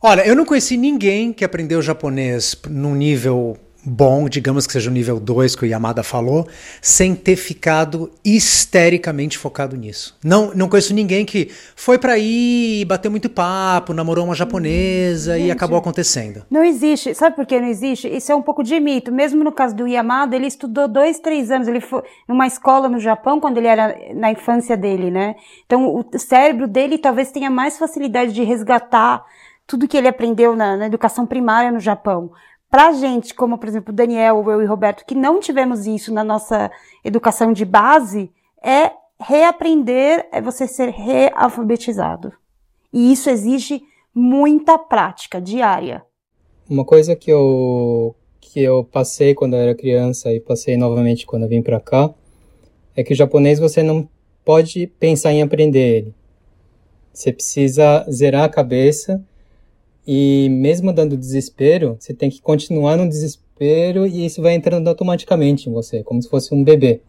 Olha, eu não conheci ninguém que aprendeu japonês num nível bom, digamos que seja o nível 2 que o Yamada falou, sem ter ficado histericamente focado nisso. Não, não conheço ninguém que foi para aí, bateu muito papo, namorou uma japonesa Gente, e acabou acontecendo. Não existe. Sabe por que não existe? Isso é um pouco de mito. Mesmo no caso do Yamada, ele estudou dois, três anos. Ele foi numa escola no Japão quando ele era na infância dele, né? Então o cérebro dele talvez tenha mais facilidade de resgatar tudo que ele aprendeu na, na educação primária no Japão. Para gente, como por exemplo Daniel, eu e Roberto, que não tivemos isso na nossa educação de base, é reaprender, é você ser realfabetizado. E isso exige muita prática diária. Uma coisa que eu que eu passei quando eu era criança e passei novamente quando eu vim para cá é que o japonês você não pode pensar em aprender ele. Você precisa zerar a cabeça e mesmo dando desespero, você tem que continuar no desespero e isso vai entrando automaticamente em você, como se fosse um bebê.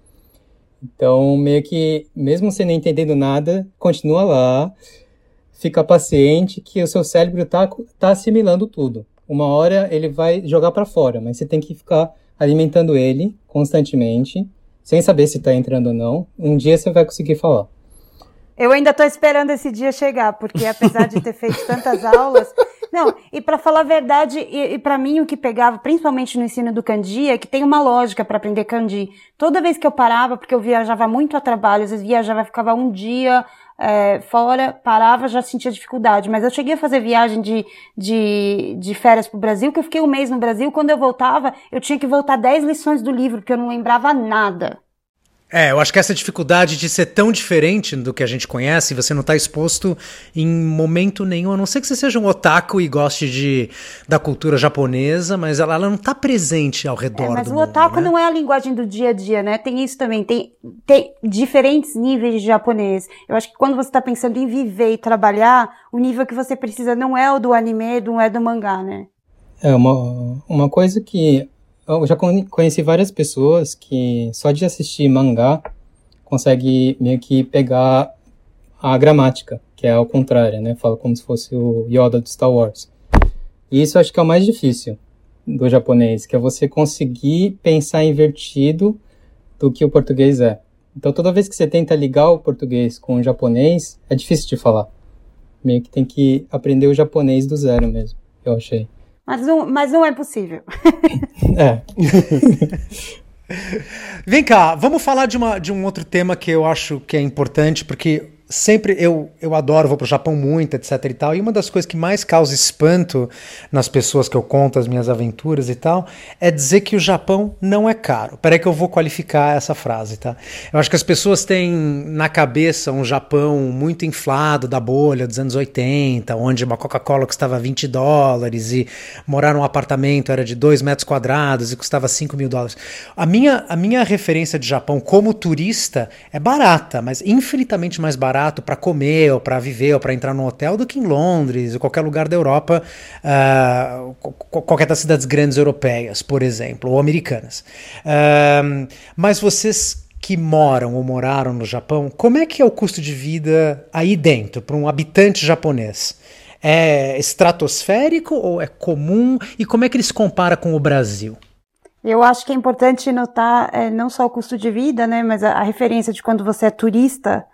Então, meio que, mesmo você não entendendo nada, continua lá, fica paciente que o seu cérebro está tá assimilando tudo. Uma hora ele vai jogar para fora, mas você tem que ficar alimentando ele constantemente, sem saber se está entrando ou não. Um dia você vai conseguir falar. Eu ainda estou esperando esse dia chegar, porque apesar de ter feito tantas aulas, não, e para falar a verdade, e, e para mim o que pegava, principalmente no ensino do kanji, é que tem uma lógica para aprender kanji. Toda vez que eu parava, porque eu viajava muito a trabalho, às vezes viajava, ficava um dia é, fora, parava, já sentia dificuldade. Mas eu cheguei a fazer viagem de, de, de férias pro Brasil, que eu fiquei um mês no Brasil. Quando eu voltava, eu tinha que voltar 10 lições do livro, porque eu não lembrava nada. É, eu acho que essa dificuldade de ser tão diferente do que a gente conhece, você não está exposto em momento nenhum, a não ser que você seja um otaku e goste de, da cultura japonesa, mas ela, ela não está presente ao redor é, mas do o otaku né? não é a linguagem do dia a dia, né? Tem isso também, tem, tem diferentes níveis de japonês. Eu acho que quando você está pensando em viver e trabalhar, o nível que você precisa não é o do anime, não é do mangá, né? É, uma, uma coisa que eu já conheci várias pessoas que só de assistir mangá consegue meio que pegar a gramática, que é ao contrário, né? Fala como se fosse o Yoda do Star Wars. E isso eu acho que é o mais difícil do japonês, que é você conseguir pensar invertido do que o português é. Então toda vez que você tenta ligar o português com o japonês, é difícil de falar. Meio que tem que aprender o japonês do zero mesmo, eu achei. Mas não, mas não é possível. é. Vem cá, vamos falar de, uma, de um outro tema que eu acho que é importante, porque sempre eu, eu adoro, vou pro Japão muito, etc e tal. E uma das coisas que mais causa espanto nas pessoas que eu conto as minhas aventuras e tal, é dizer que o Japão não é caro. Peraí que eu vou qualificar essa frase, tá? Eu acho que as pessoas têm na cabeça um Japão muito inflado da bolha dos anos 80, onde uma Coca-Cola custava 20 dólares e morar num apartamento era de 2 metros quadrados e custava 5 mil dólares. A minha, a minha referência de Japão como turista é barata, mas infinitamente mais barata barato para comer, ou para viver, ou para entrar num hotel do que em Londres, ou qualquer lugar da Europa, uh, qualquer das cidades grandes europeias, por exemplo, ou americanas. Uh, mas vocês que moram ou moraram no Japão, como é que é o custo de vida aí dentro, para um habitante japonês? É estratosférico ou é comum? E como é que ele se compara com o Brasil? Eu acho que é importante notar é, não só o custo de vida, né, mas a, a referência de quando você é turista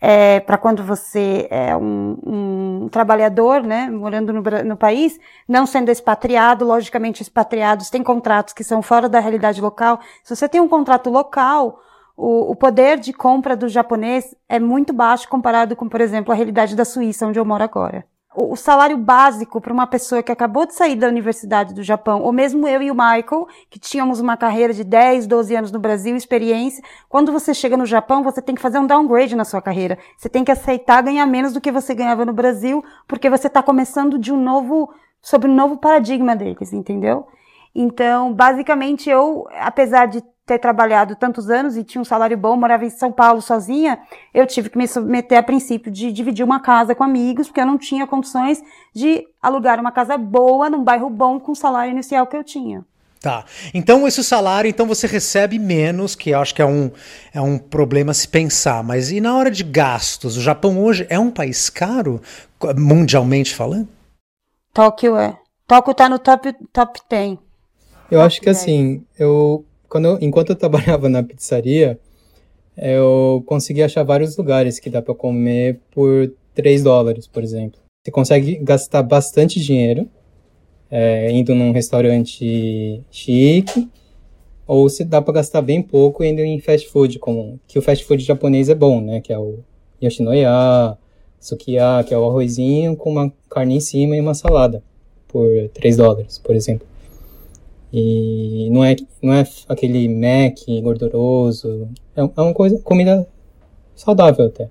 é, para quando você é um, um, trabalhador, né, morando no, no, país, não sendo expatriado, logicamente expatriados têm contratos que são fora da realidade local. Se você tem um contrato local, o, o poder de compra do japonês é muito baixo comparado com, por exemplo, a realidade da Suíça, onde eu moro agora o salário básico para uma pessoa que acabou de sair da Universidade do Japão, ou mesmo eu e o Michael, que tínhamos uma carreira de 10, 12 anos no Brasil, experiência, quando você chega no Japão, você tem que fazer um downgrade na sua carreira. Você tem que aceitar ganhar menos do que você ganhava no Brasil, porque você está começando de um novo, sobre um novo paradigma deles, entendeu? Então, basicamente, eu, apesar de ter trabalhado tantos anos e tinha um salário bom, morava em São Paulo sozinha, eu tive que me submeter a princípio de dividir uma casa com amigos, porque eu não tinha condições de alugar uma casa boa, num bairro bom, com o salário inicial que eu tinha. Tá. Então, esse salário, então você recebe menos, que eu acho que é um, é um problema se pensar. Mas e na hora de gastos? O Japão hoje é um país caro, mundialmente falando? Tóquio é. Tóquio tá no top, top 10. Eu top acho que 10. assim, eu quando eu, enquanto eu trabalhava na pizzaria, eu consegui achar vários lugares que dá para comer por 3 dólares, por exemplo. Você consegue gastar bastante dinheiro é, indo num restaurante chique, ou se dá para gastar bem pouco indo em fast food, como que o fast food japonês é bom, né? Que é o Yoshinoya, Sukiya, que é o arrozinho com uma carne em cima e uma salada por 3 dólares, por exemplo. E não é, não é aquele Mac gorduroso. É, é uma coisa, comida saudável até.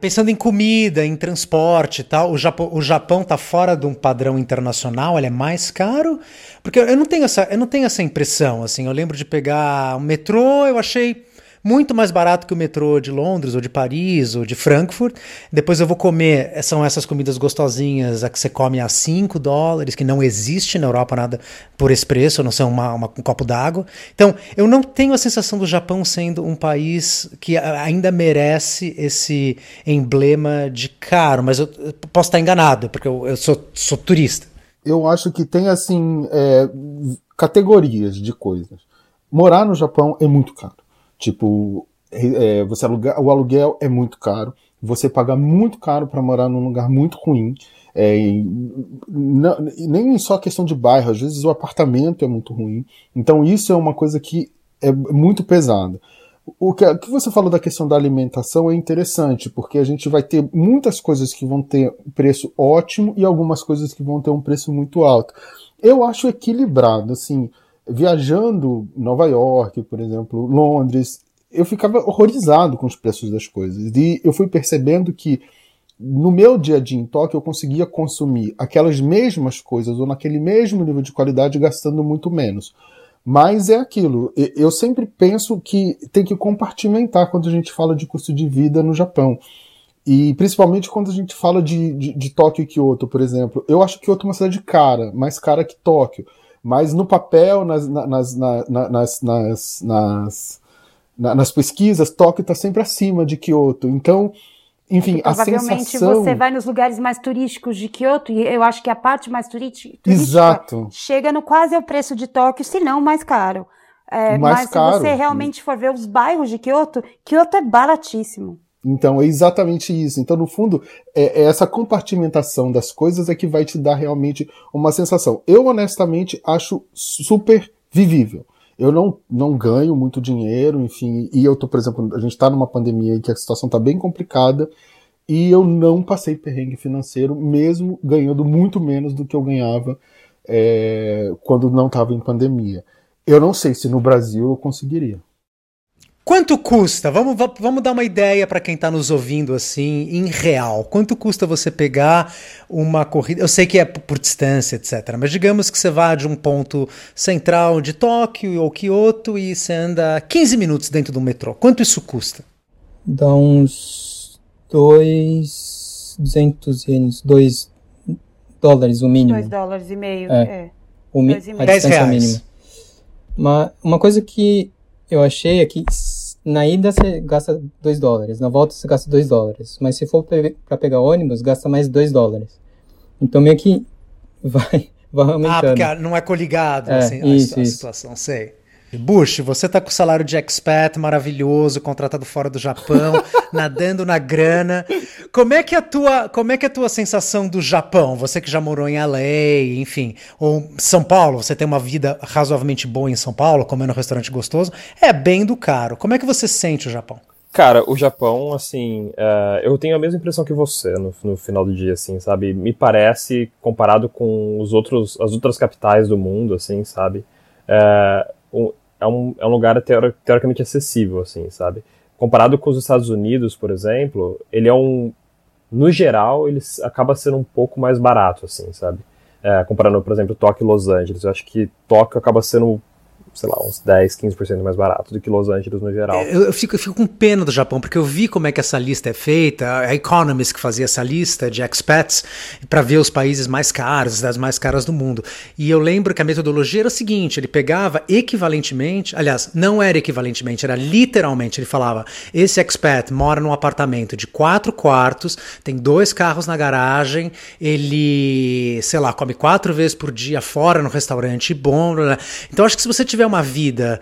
Pensando em comida, em transporte e tal, o Japão, o Japão tá fora de um padrão internacional, ele é mais caro? Porque eu não tenho essa, eu não tenho essa impressão, assim, eu lembro de pegar o metrô, eu achei muito mais barato que o metrô de Londres, ou de Paris, ou de Frankfurt. Depois eu vou comer, são essas comidas gostosinhas, a que você come a 5 dólares, que não existe na Europa nada por esse preço, a não ser uma, uma, um copo d'água. Então, eu não tenho a sensação do Japão sendo um país que ainda merece esse emblema de caro, mas eu posso estar enganado, porque eu, eu sou, sou turista. Eu acho que tem, assim, é, categorias de coisas. Morar no Japão é muito caro. Tipo, é, você alugar, o aluguel é muito caro, você paga muito caro para morar num lugar muito ruim. É, não, nem só questão de bairro, às vezes o apartamento é muito ruim. Então isso é uma coisa que é muito pesada. O que, o que você falou da questão da alimentação é interessante, porque a gente vai ter muitas coisas que vão ter preço ótimo e algumas coisas que vão ter um preço muito alto. Eu acho equilibrado, assim, viajando Nova York, por exemplo, Londres, eu ficava horrorizado com os preços das coisas. E eu fui percebendo que no meu dia a dia em Tóquio eu conseguia consumir aquelas mesmas coisas ou naquele mesmo nível de qualidade gastando muito menos. Mas é aquilo, eu sempre penso que tem que compartimentar quando a gente fala de custo de vida no Japão. E principalmente quando a gente fala de, de, de Tóquio e Kyoto, por exemplo. Eu acho que Kyoto uma cidade cara, mais cara que Tóquio. Mas no papel, nas, nas, nas, nas, nas, pesquisas, Tóquio está sempre acima de Kyoto. Então, enfim, a sensação... você vai nos lugares mais turísticos de Kyoto, e eu acho que a parte mais turística Exato. chega no quase ao preço de Tóquio, se não mais caro. É, mais mas caro. se você realmente for ver os bairros de Kyoto, Kyoto é baratíssimo. Então é exatamente isso. Então, no fundo, é, é, essa compartimentação das coisas é que vai te dar realmente uma sensação. Eu, honestamente, acho super vivível. Eu não, não ganho muito dinheiro, enfim, e eu tô, por exemplo, a gente está numa pandemia em que a situação está bem complicada, e eu não passei perrengue financeiro, mesmo ganhando muito menos do que eu ganhava é, quando não estava em pandemia. Eu não sei se no Brasil eu conseguiria. Quanto custa? Vamos, vamos dar uma ideia para quem está nos ouvindo assim, em real. Quanto custa você pegar uma corrida? Eu sei que é por distância, etc. Mas digamos que você vá de um ponto central de Tóquio ou Kyoto e você anda 15 minutos dentro do metrô. Quanto isso custa? Dá uns 200 ienes, 2 dólares o mínimo. 2 dólares e meio, é. é. O mi a distância mínima. Uma, uma coisa que eu achei é que na ida você gasta 2 dólares, na volta você gasta 2 dólares. Mas se for para pegar ônibus, gasta mais 2 dólares. Então meio que vai, vai aumentando. Ah, porque não é coligado é, assim, isso, a, a isso. situação, sei. Bush, você tá com o salário de expat maravilhoso, contratado fora do Japão, nadando na grana. Como é que é a tua, como é que é a tua sensação do Japão? Você que já morou em LA, enfim, ou São Paulo, você tem uma vida razoavelmente boa em São Paulo, comendo um restaurante gostoso, é bem do caro. Como é que você sente o Japão? Cara, o Japão, assim, uh, eu tenho a mesma impressão que você no, no, final do dia, assim, sabe? Me parece, comparado com os outros, as outras capitais do mundo, assim, sabe? Uh, é, um, é um lugar teoricamente acessível, assim, sabe? Comparado com os Estados Unidos, por exemplo, ele é um. No geral, ele acaba sendo um pouco mais barato, assim, sabe? É, comparando, por exemplo, Tóquio e Los Angeles. Eu acho que Tóquio acaba sendo sei lá, uns 10, 15% mais barato do que Los Angeles no geral. Eu, eu, fico, eu fico com pena do Japão, porque eu vi como é que essa lista é feita, a Economist que fazia essa lista de expats para ver os países mais caros, as cidades mais caras do mundo. E eu lembro que a metodologia era o seguinte, ele pegava equivalentemente, aliás, não era equivalentemente, era literalmente, ele falava, esse expat mora num apartamento de quatro quartos, tem dois carros na garagem, ele, sei lá, come quatro vezes por dia fora no restaurante bom. Blá, blá. Então acho que se você tiver uma vida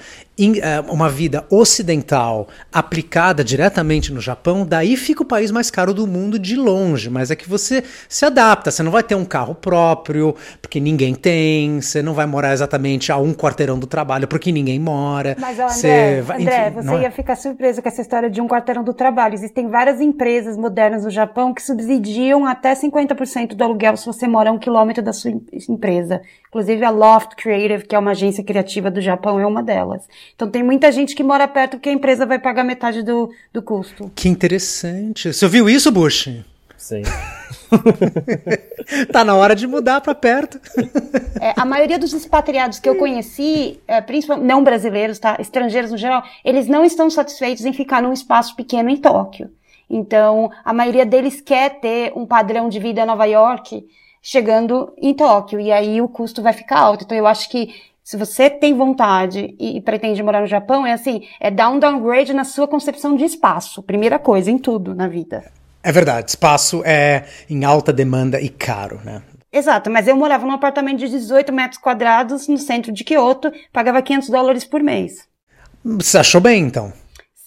uma vida ocidental aplicada diretamente no Japão, daí fica o país mais caro do mundo de longe. Mas é que você se adapta, você não vai ter um carro próprio, porque ninguém tem, você não vai morar exatamente a um quarteirão do trabalho, porque ninguém mora. Mas, André, você, vai, André, enfim, você é? ia ficar surpreso com essa história de um quarteirão do trabalho. Existem várias empresas modernas no Japão que subsidiam até 50% do aluguel se você mora a um quilômetro da sua empresa. Inclusive a Loft Creative, que é uma agência criativa do Japão, é uma delas. Então tem muita gente que mora perto porque a empresa vai pagar metade do, do custo. Que interessante. Você ouviu isso, Bush? Sim. tá na hora de mudar para perto. É, a maioria dos expatriados que eu conheci, é, principalmente não brasileiros, tá? Estrangeiros no geral, eles não estão satisfeitos em ficar num espaço pequeno em Tóquio. Então, a maioria deles quer ter um padrão de vida em Nova York chegando em Tóquio. E aí o custo vai ficar alto. Então, eu acho que se você tem vontade e, pretende morar no Japão, é assim, é dar um downgrade na sua concepção de espaço. Primeira coisa, em tudo na vida. É verdade, espaço é em alta demanda e caro, né? Exato, mas eu morava num apartamento de 18 metros quadrados no centro de Kyoto, pagava 500 dólares por mês. Você achou bem, então?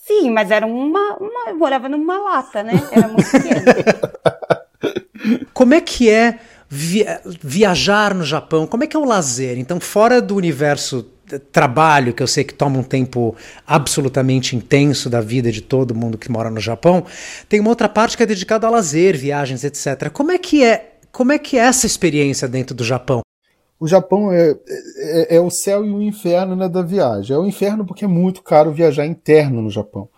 Sim, mas era uma, uma eu morava numa lata, né? Era muito pequeno. Como é que é via viajar no Japão, como é que é o lazer? Então, fora do universo trabalho, que eu sei que toma um tempo absolutamente intenso da vida de todo mundo que mora no Japão, tem uma outra parte que é dedicada a lazer, viagens, etc. Como é que é, como é que é essa experiência dentro do Japão? o Japão é, é, é, o céu e o inferno né, da viagem. É o inferno porque é muito caro viajar interno no Japão.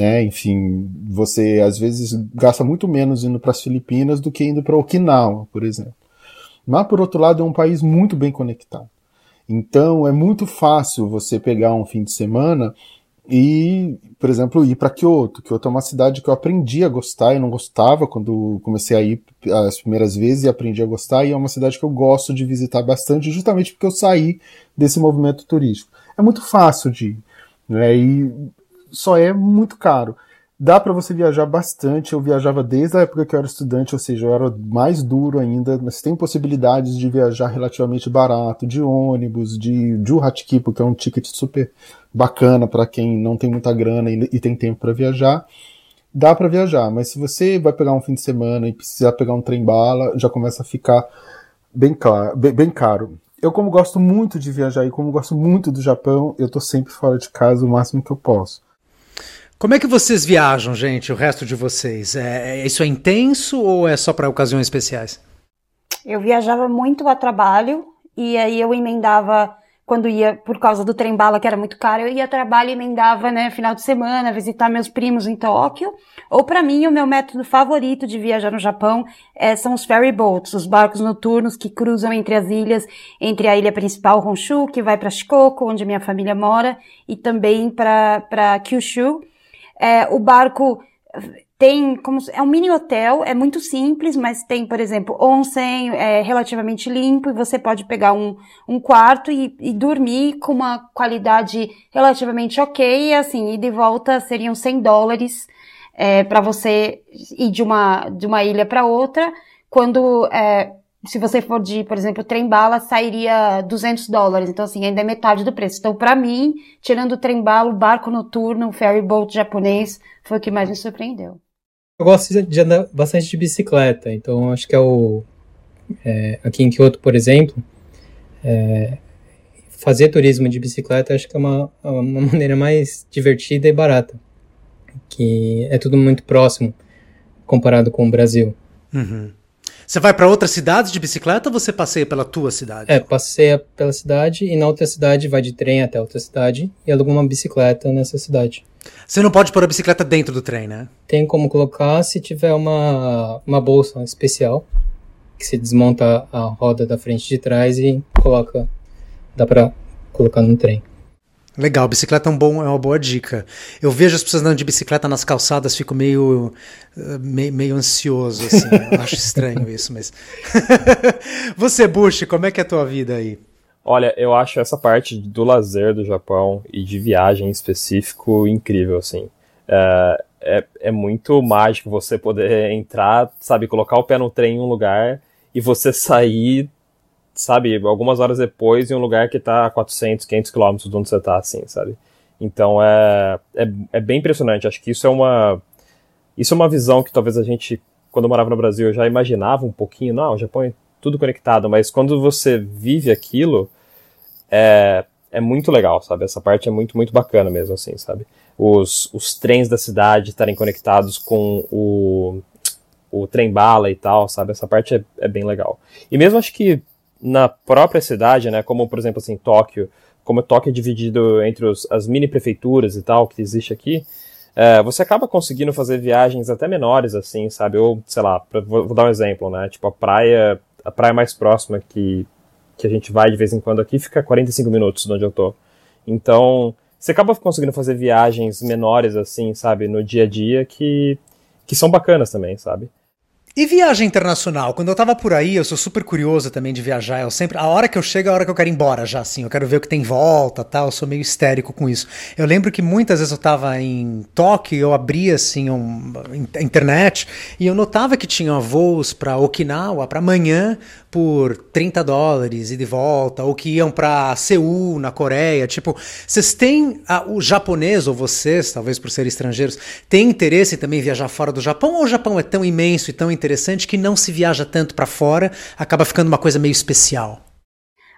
Né? Enfim, você às vezes gasta muito menos indo para as Filipinas do que indo para Okinawa, por exemplo. Mas, por outro lado, é um país muito bem conectado. Então, é muito fácil você pegar um fim de semana e, por exemplo, ir para Kyoto. Kyoto é uma cidade que eu aprendi a gostar, eu não gostava quando comecei a ir as primeiras vezes e aprendi a gostar, e é uma cidade que eu gosto de visitar bastante, justamente porque eu saí desse movimento turístico. É muito fácil de ir, né? E só é muito caro. Dá para você viajar bastante. Eu viajava desde a época que eu era estudante, ou seja, eu era mais duro ainda, mas tem possibilidades de viajar relativamente barato, de ônibus, de Juhatkipo, que é um ticket super bacana para quem não tem muita grana e, e tem tempo para viajar. Dá para viajar, mas se você vai pegar um fim de semana e precisar pegar um trem bala, já começa a ficar bem, claro, bem, bem caro. Eu, como gosto muito de viajar e como gosto muito do Japão, eu tô sempre fora de casa o máximo que eu posso. Como é que vocês viajam, gente, o resto de vocês? É, é isso é intenso ou é só para ocasiões especiais? Eu viajava muito a trabalho e aí eu emendava quando ia por causa do trem bala que era muito caro, eu ia a trabalho e emendava, né, final de semana, visitar meus primos em Tóquio. Ou para mim, o meu método favorito de viajar no Japão é, são os ferry boats, os barcos noturnos que cruzam entre as ilhas, entre a ilha principal Honshu, que vai para Shikoku, onde minha família mora, e também para Kyushu, é, o barco tem como é um mini hotel, é muito simples, mas tem, por exemplo, onsen, é relativamente limpo e você pode pegar um, um quarto e, e dormir com uma qualidade relativamente ok, e assim, e de volta seriam 100 dólares é, para você ir de uma, de uma ilha para outra, quando é, se você for de, por exemplo, trem-bala, sairia 200 dólares. Então, assim, ainda é metade do preço. Então, para mim, tirando o trem-bala, o barco noturno, o ferry boat japonês, foi o que mais me surpreendeu. Eu gosto de andar bastante de bicicleta. Então, acho que é o... É, aqui em Kyoto, por exemplo, é, fazer turismo de bicicleta acho que é uma, uma maneira mais divertida e barata. Que é tudo muito próximo comparado com o Brasil. Uhum. Você vai para outras cidades de bicicleta ou você passeia pela tua cidade? É, passeia pela cidade e na outra cidade vai de trem até outra cidade e aluga uma bicicleta nessa cidade. Você não pode pôr a bicicleta dentro do trem, né? Tem como colocar se tiver uma, uma bolsa especial que se desmonta a roda da frente de trás e coloca. dá para colocar no trem. Legal, bicicleta é, um bom, é uma boa dica. Eu vejo as pessoas andando de bicicleta nas calçadas, fico meio, eh, meio, meio ansioso, assim. Acho estranho isso, mas. Você, Bush, como é que é a tua vida aí? Olha, eu acho essa parte do lazer do Japão e de viagem em específico incrível, assim. É, é, é muito mágico você poder entrar, sabe, colocar o pé no trem em um lugar e você sair sabe, algumas horas depois em um lugar que está a 400, 500 quilômetros de onde você está, assim, sabe? Então é, é, é, bem impressionante. Acho que isso é uma isso é uma visão que talvez a gente, quando morava no Brasil, já imaginava um pouquinho. Não, o Japão é tudo conectado, mas quando você vive aquilo, é, é muito legal, sabe? Essa parte é muito, muito bacana mesmo, assim, sabe? Os, os trens da cidade estarem conectados com o, o trem-bala e tal, sabe? Essa parte é, é bem legal. E mesmo acho que na própria cidade, né, como por exemplo assim, Tóquio, como Tóquio é dividido entre os, as mini prefeituras e tal que existe aqui, é, você acaba conseguindo fazer viagens até menores assim, sabe? Ou sei lá, pra, vou, vou, dar um exemplo, né? Tipo a praia, a praia mais próxima que que a gente vai de vez em quando aqui fica 45 minutos de onde eu tô. Então, você acaba conseguindo fazer viagens menores assim, sabe, no dia a dia que que são bacanas também, sabe? E viagem internacional? Quando eu tava por aí, eu sou super curioso também de viajar. Eu sempre, a hora que eu chego é a hora que eu quero ir embora já, assim. Eu quero ver o que tem em volta, tal. Eu sou meio histérico com isso. Eu lembro que muitas vezes eu tava em Tóquio, eu abria assim um, a internet e eu notava que tinha voos para Okinawa para amanhã por 30 dólares e de volta, ou que iam para Seul, na Coreia. Tipo, vocês têm a, o japonês ou vocês, talvez por serem estrangeiros, têm interesse em também viajar fora do Japão ou o Japão é tão imenso e tão interessante que não se viaja tanto para fora, acaba ficando uma coisa meio especial?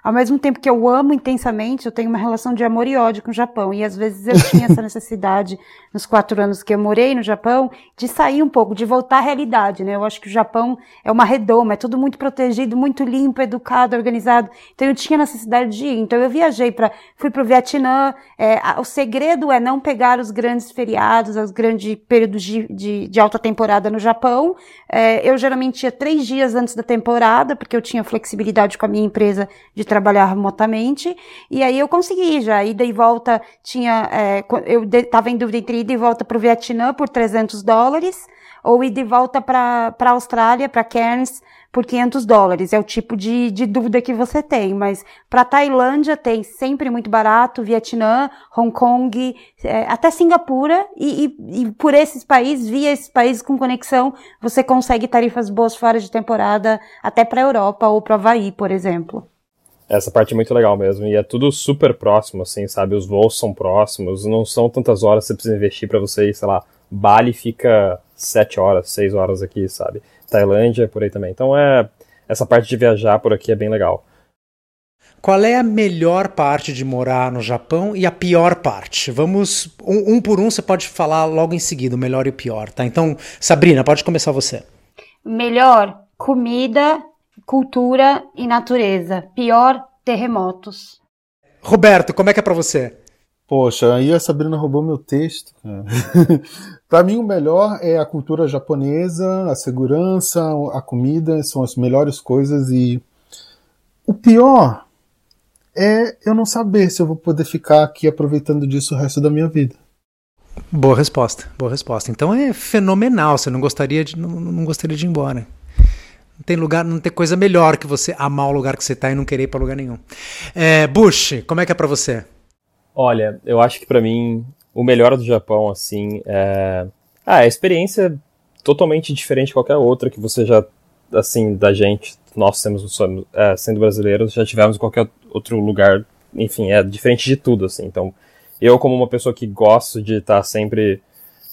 ao mesmo tempo que eu amo intensamente, eu tenho uma relação de amor e ódio com o Japão. E às vezes eu tinha essa necessidade, nos quatro anos que eu morei no Japão, de sair um pouco, de voltar à realidade, né? Eu acho que o Japão é uma redoma, é tudo muito protegido, muito limpo, educado, organizado. Então eu tinha necessidade de ir. Então eu viajei para, fui para o Vietnã. É, o segredo é não pegar os grandes feriados, os grandes períodos de, de, de alta temporada no Japão. É, eu geralmente ia três dias antes da temporada, porque eu tinha flexibilidade com a minha empresa de trabalhar remotamente, e aí eu consegui já, ida e volta, tinha, é, eu estava em dúvida entre ida e volta para o Vietnã por 300 dólares, ou ida e volta para a Austrália, para Cairns, por 500 dólares. É o tipo de, de dúvida que você tem. Mas para Tailândia tem sempre muito barato, Vietnã, Hong Kong, é, até Singapura. E, e, e, por esses países, via esses países com conexão, você consegue tarifas boas fora de temporada, até para Europa ou para Havaí, por exemplo. Essa parte é muito legal mesmo. E é tudo super próximo, assim, sabe? Os voos são próximos, não são tantas horas que você precisa investir para você ir, sei lá. Bali fica sete horas, seis horas aqui, sabe? Tailândia, por aí também. Então é. Essa parte de viajar por aqui é bem legal. Qual é a melhor parte de morar no Japão e a pior parte? Vamos um, um, por um, você pode falar logo em seguida, o melhor e o pior, tá? Então, Sabrina, pode começar você. Melhor, comida, cultura e natureza. Pior, terremotos. Roberto, como é que é para você? Poxa, aí a Sabrina roubou meu texto. Para mim, o melhor é a cultura japonesa, a segurança, a comida, são as melhores coisas. E o pior é eu não saber se eu vou poder ficar aqui aproveitando disso o resto da minha vida. Boa resposta, boa resposta. Então é fenomenal. Você não gostaria de não, não gostaria de ir embora. Não tem lugar, não tem coisa melhor que você amar o lugar que você está e não querer ir para lugar nenhum. É, Bush, como é que é para você? Olha, eu acho que para mim o melhor do Japão, assim, é. Ah, a experiência é totalmente diferente de qualquer outra que você já, assim, da gente, nós temos, é, sendo brasileiros, já tivemos em qualquer outro lugar. Enfim, é diferente de tudo, assim. Então, eu, como uma pessoa que gosto de estar sempre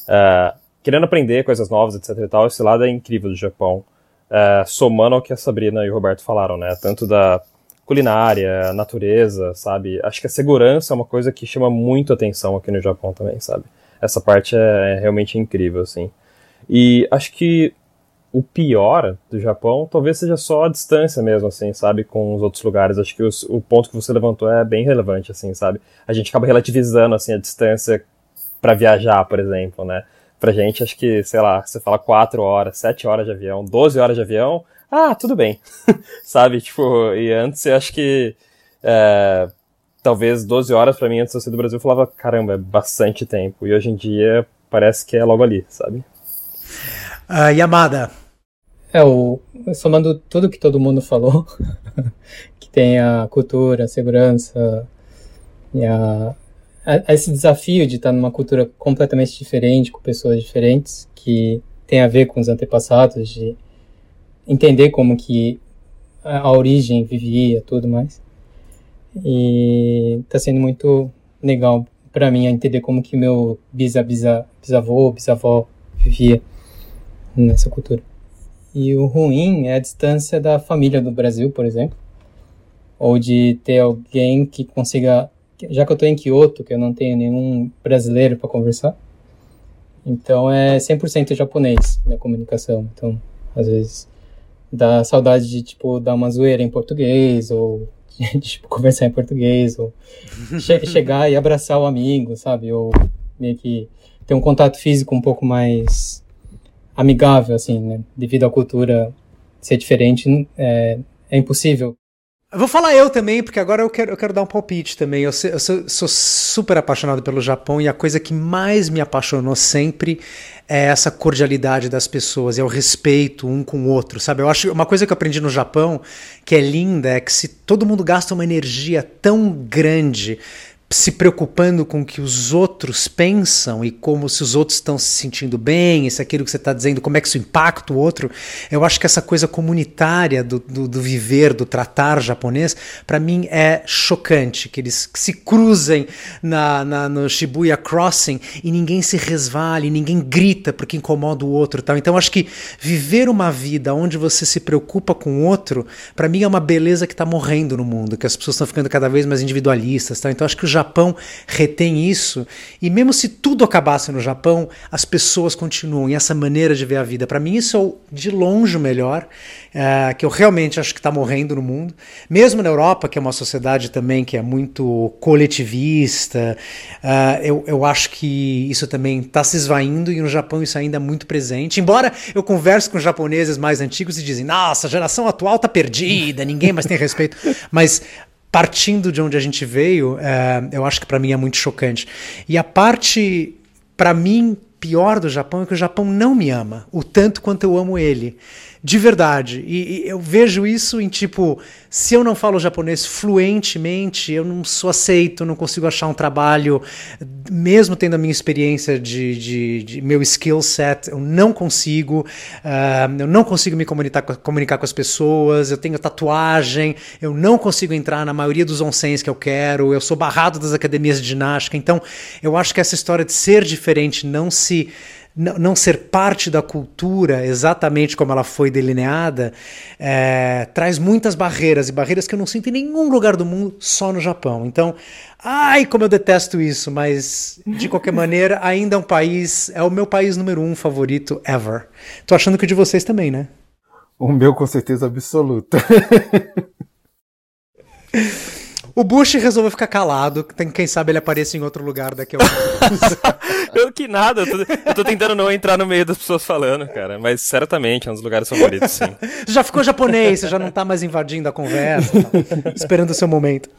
é, querendo aprender coisas novas, etc e tal, esse lado é incrível do Japão. É, somando ao que a Sabrina e o Roberto falaram, né? Tanto da culinária, natureza, sabe? Acho que a segurança é uma coisa que chama muito atenção aqui no Japão também, sabe? Essa parte é, é realmente incrível, assim. E acho que o pior do Japão talvez seja só a distância mesmo, assim, sabe, com os outros lugares. Acho que os, o ponto que você levantou é bem relevante, assim, sabe? A gente acaba relativizando, assim, a distância para viajar, por exemplo, né? Pra gente, acho que, sei lá, você fala 4 horas, 7 horas de avião, 12 horas de avião, ah, tudo bem. Sabe? Tipo, e antes eu acho que. É, talvez 12 horas para mim antes de eu sair do Brasil eu falava, caramba, é bastante tempo. E hoje em dia parece que é logo ali, sabe? Uh, Yamada. É, o, somando tudo que todo mundo falou, que tem a cultura, a segurança e a, a, esse desafio de estar numa cultura completamente diferente, com pessoas diferentes, que tem a ver com os antepassados, de entender como que a, a origem vivia, tudo mais. E tá sendo muito legal para mim entender como que meu bisa, bisa, bisavô, bisavó vivia nessa cultura. E o ruim é a distância da família do Brasil, por exemplo, ou de ter alguém que consiga, já que eu estou em Kyoto, que eu não tenho nenhum brasileiro para conversar, então é 100% japonês minha comunicação. Então, às vezes dá saudade de, tipo, dar uma zoeira em português, ou de, tipo, conversar em português, ou che chegar e abraçar o amigo, sabe? Ou meio que ter um contato físico um pouco mais amigável, assim, né? Devido à cultura ser diferente, é, é impossível. Vou falar eu também, porque agora eu quero, eu quero dar um palpite também. Eu, eu sou, sou super apaixonado pelo Japão e a coisa que mais me apaixonou sempre é essa cordialidade das pessoas, é o respeito um com o outro, sabe? Eu acho uma coisa que eu aprendi no Japão que é linda é que se todo mundo gasta uma energia tão grande se preocupando com o que os outros pensam e como se os outros estão se sentindo bem, se aquilo que você está dizendo, como é que isso impacta o outro. Eu acho que essa coisa comunitária do, do, do viver, do tratar japonês, para mim é chocante, que eles se cruzem na, na, no Shibuya Crossing e ninguém se resvale, ninguém grita porque incomoda o outro. Tal. Então acho que viver uma vida onde você se preocupa com o outro, para mim é uma beleza que está morrendo no mundo, que as pessoas estão ficando cada vez mais individualistas. Tal. Então acho que o Japão retém isso. E mesmo se tudo acabasse no Japão, as pessoas continuam. E essa maneira de ver a vida, para mim, isso é o, de longe o melhor, é, que eu realmente acho que está morrendo no mundo. Mesmo na Europa, que é uma sociedade também que é muito coletivista, uh, eu, eu acho que isso também está se esvaindo. E no Japão isso ainda é muito presente. Embora eu converse com japoneses mais antigos e dizem, nossa, a geração atual está perdida, ninguém mais tem respeito. Mas partindo de onde a gente veio, é, eu acho que para mim é muito chocante. E a parte, para mim, pior do Japão é que o Japão não me ama, o tanto quanto eu amo ele de verdade. E, e, eu vejo isso em tipo, se eu não falo japonês fluentemente, eu não sou aceito, não consigo achar um trabalho, mesmo tendo a minha experiência de, de, de meu skill set, eu não consigo, uh, eu não consigo me comunicar, comunicar com as pessoas, eu tenho tatuagem, eu não consigo entrar na maioria dos onsens que eu quero, eu sou barrado das academias de ginástica, então eu acho que essa história de ser diferente não se não ser parte da cultura exatamente como ela foi delineada é, traz muitas barreiras e barreiras que eu não sinto em nenhum lugar do mundo, só no Japão. Então, ai, como eu detesto isso, mas de qualquer maneira, ainda é um país, é o meu país número um favorito ever. Tô achando que o de vocês também, né? O meu, com certeza absoluta. O Bush resolveu ficar calado. Tem, quem sabe ele apareça em outro lugar daqui a pouco. eu que nada, eu tô, eu tô, tentando não entrar no meio das pessoas falando, cara. Mas certamente é um dos lugares favoritos, sim. Você já ficou japonês, você já não tá mais invadindo a conversa, tá? esperando o seu momento.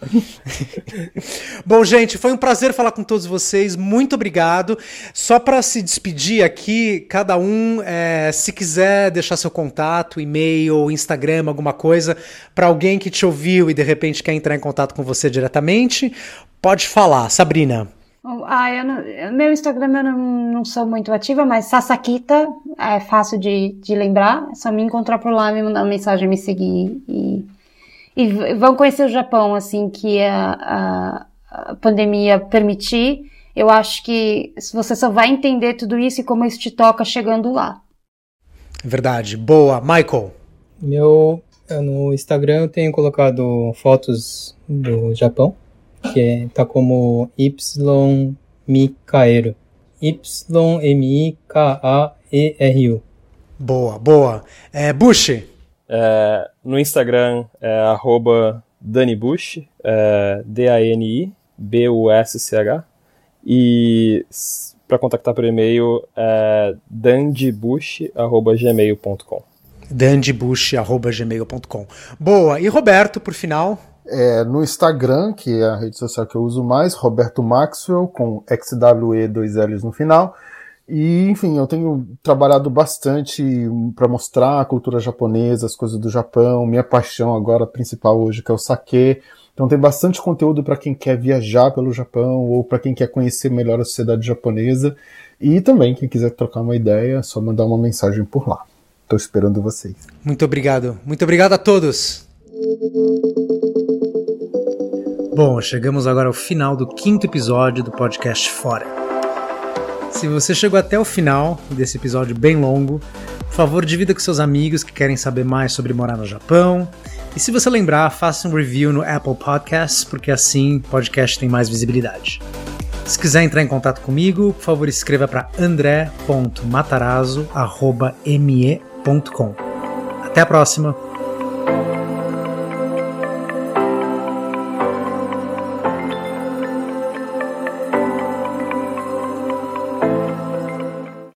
Bom, gente, foi um prazer falar com todos vocês. Muito obrigado. Só para se despedir aqui, cada um, é, se quiser deixar seu contato, e-mail, Instagram, alguma coisa, para alguém que te ouviu e de repente quer entrar em contato com você diretamente. Pode falar, Sabrina. Ah, eu não, meu Instagram eu não, não, sou muito ativa, mas Sasakita é fácil de, de lembrar. É só me encontrar por lá, me mandar uma mensagem, me seguir e, e vão conhecer o Japão assim que a, a, a pandemia permitir. Eu acho que você só vai entender tudo isso e como isso te toca chegando lá. Verdade. Boa. Michael. Meu no Instagram eu tenho colocado fotos do Japão, que é, tá como Y Mikaeru. Y-M-I-K-A-E-R-U. Boa, boa. É, Bush? É, no Instagram é arroba Dani Bush, é, D-A-N-I-B-U-S-C-H. E para contactar por e-mail é dandibush.gmail.com dandibush.gmail.com. Boa. E Roberto, por final? É, no Instagram, que é a rede social que eu uso mais, Roberto Maxwell, com XWE, dois L's no final. E, enfim, eu tenho trabalhado bastante para mostrar a cultura japonesa, as coisas do Japão, minha paixão agora principal hoje, que é o sake. Então tem bastante conteúdo para quem quer viajar pelo Japão ou para quem quer conhecer melhor a sociedade japonesa. E também, quem quiser trocar uma ideia, é só mandar uma mensagem por lá. Estou esperando vocês. Muito obrigado. Muito obrigado a todos. Bom, chegamos agora ao final do quinto episódio do podcast Fora. Se você chegou até o final desse episódio bem longo, por favor, divida com seus amigos que querem saber mais sobre morar no Japão. E se você lembrar, faça um review no Apple Podcasts, porque assim o podcast tem mais visibilidade. Se quiser entrar em contato comigo, por favor, escreva para andré.matarazzo.me até a próxima!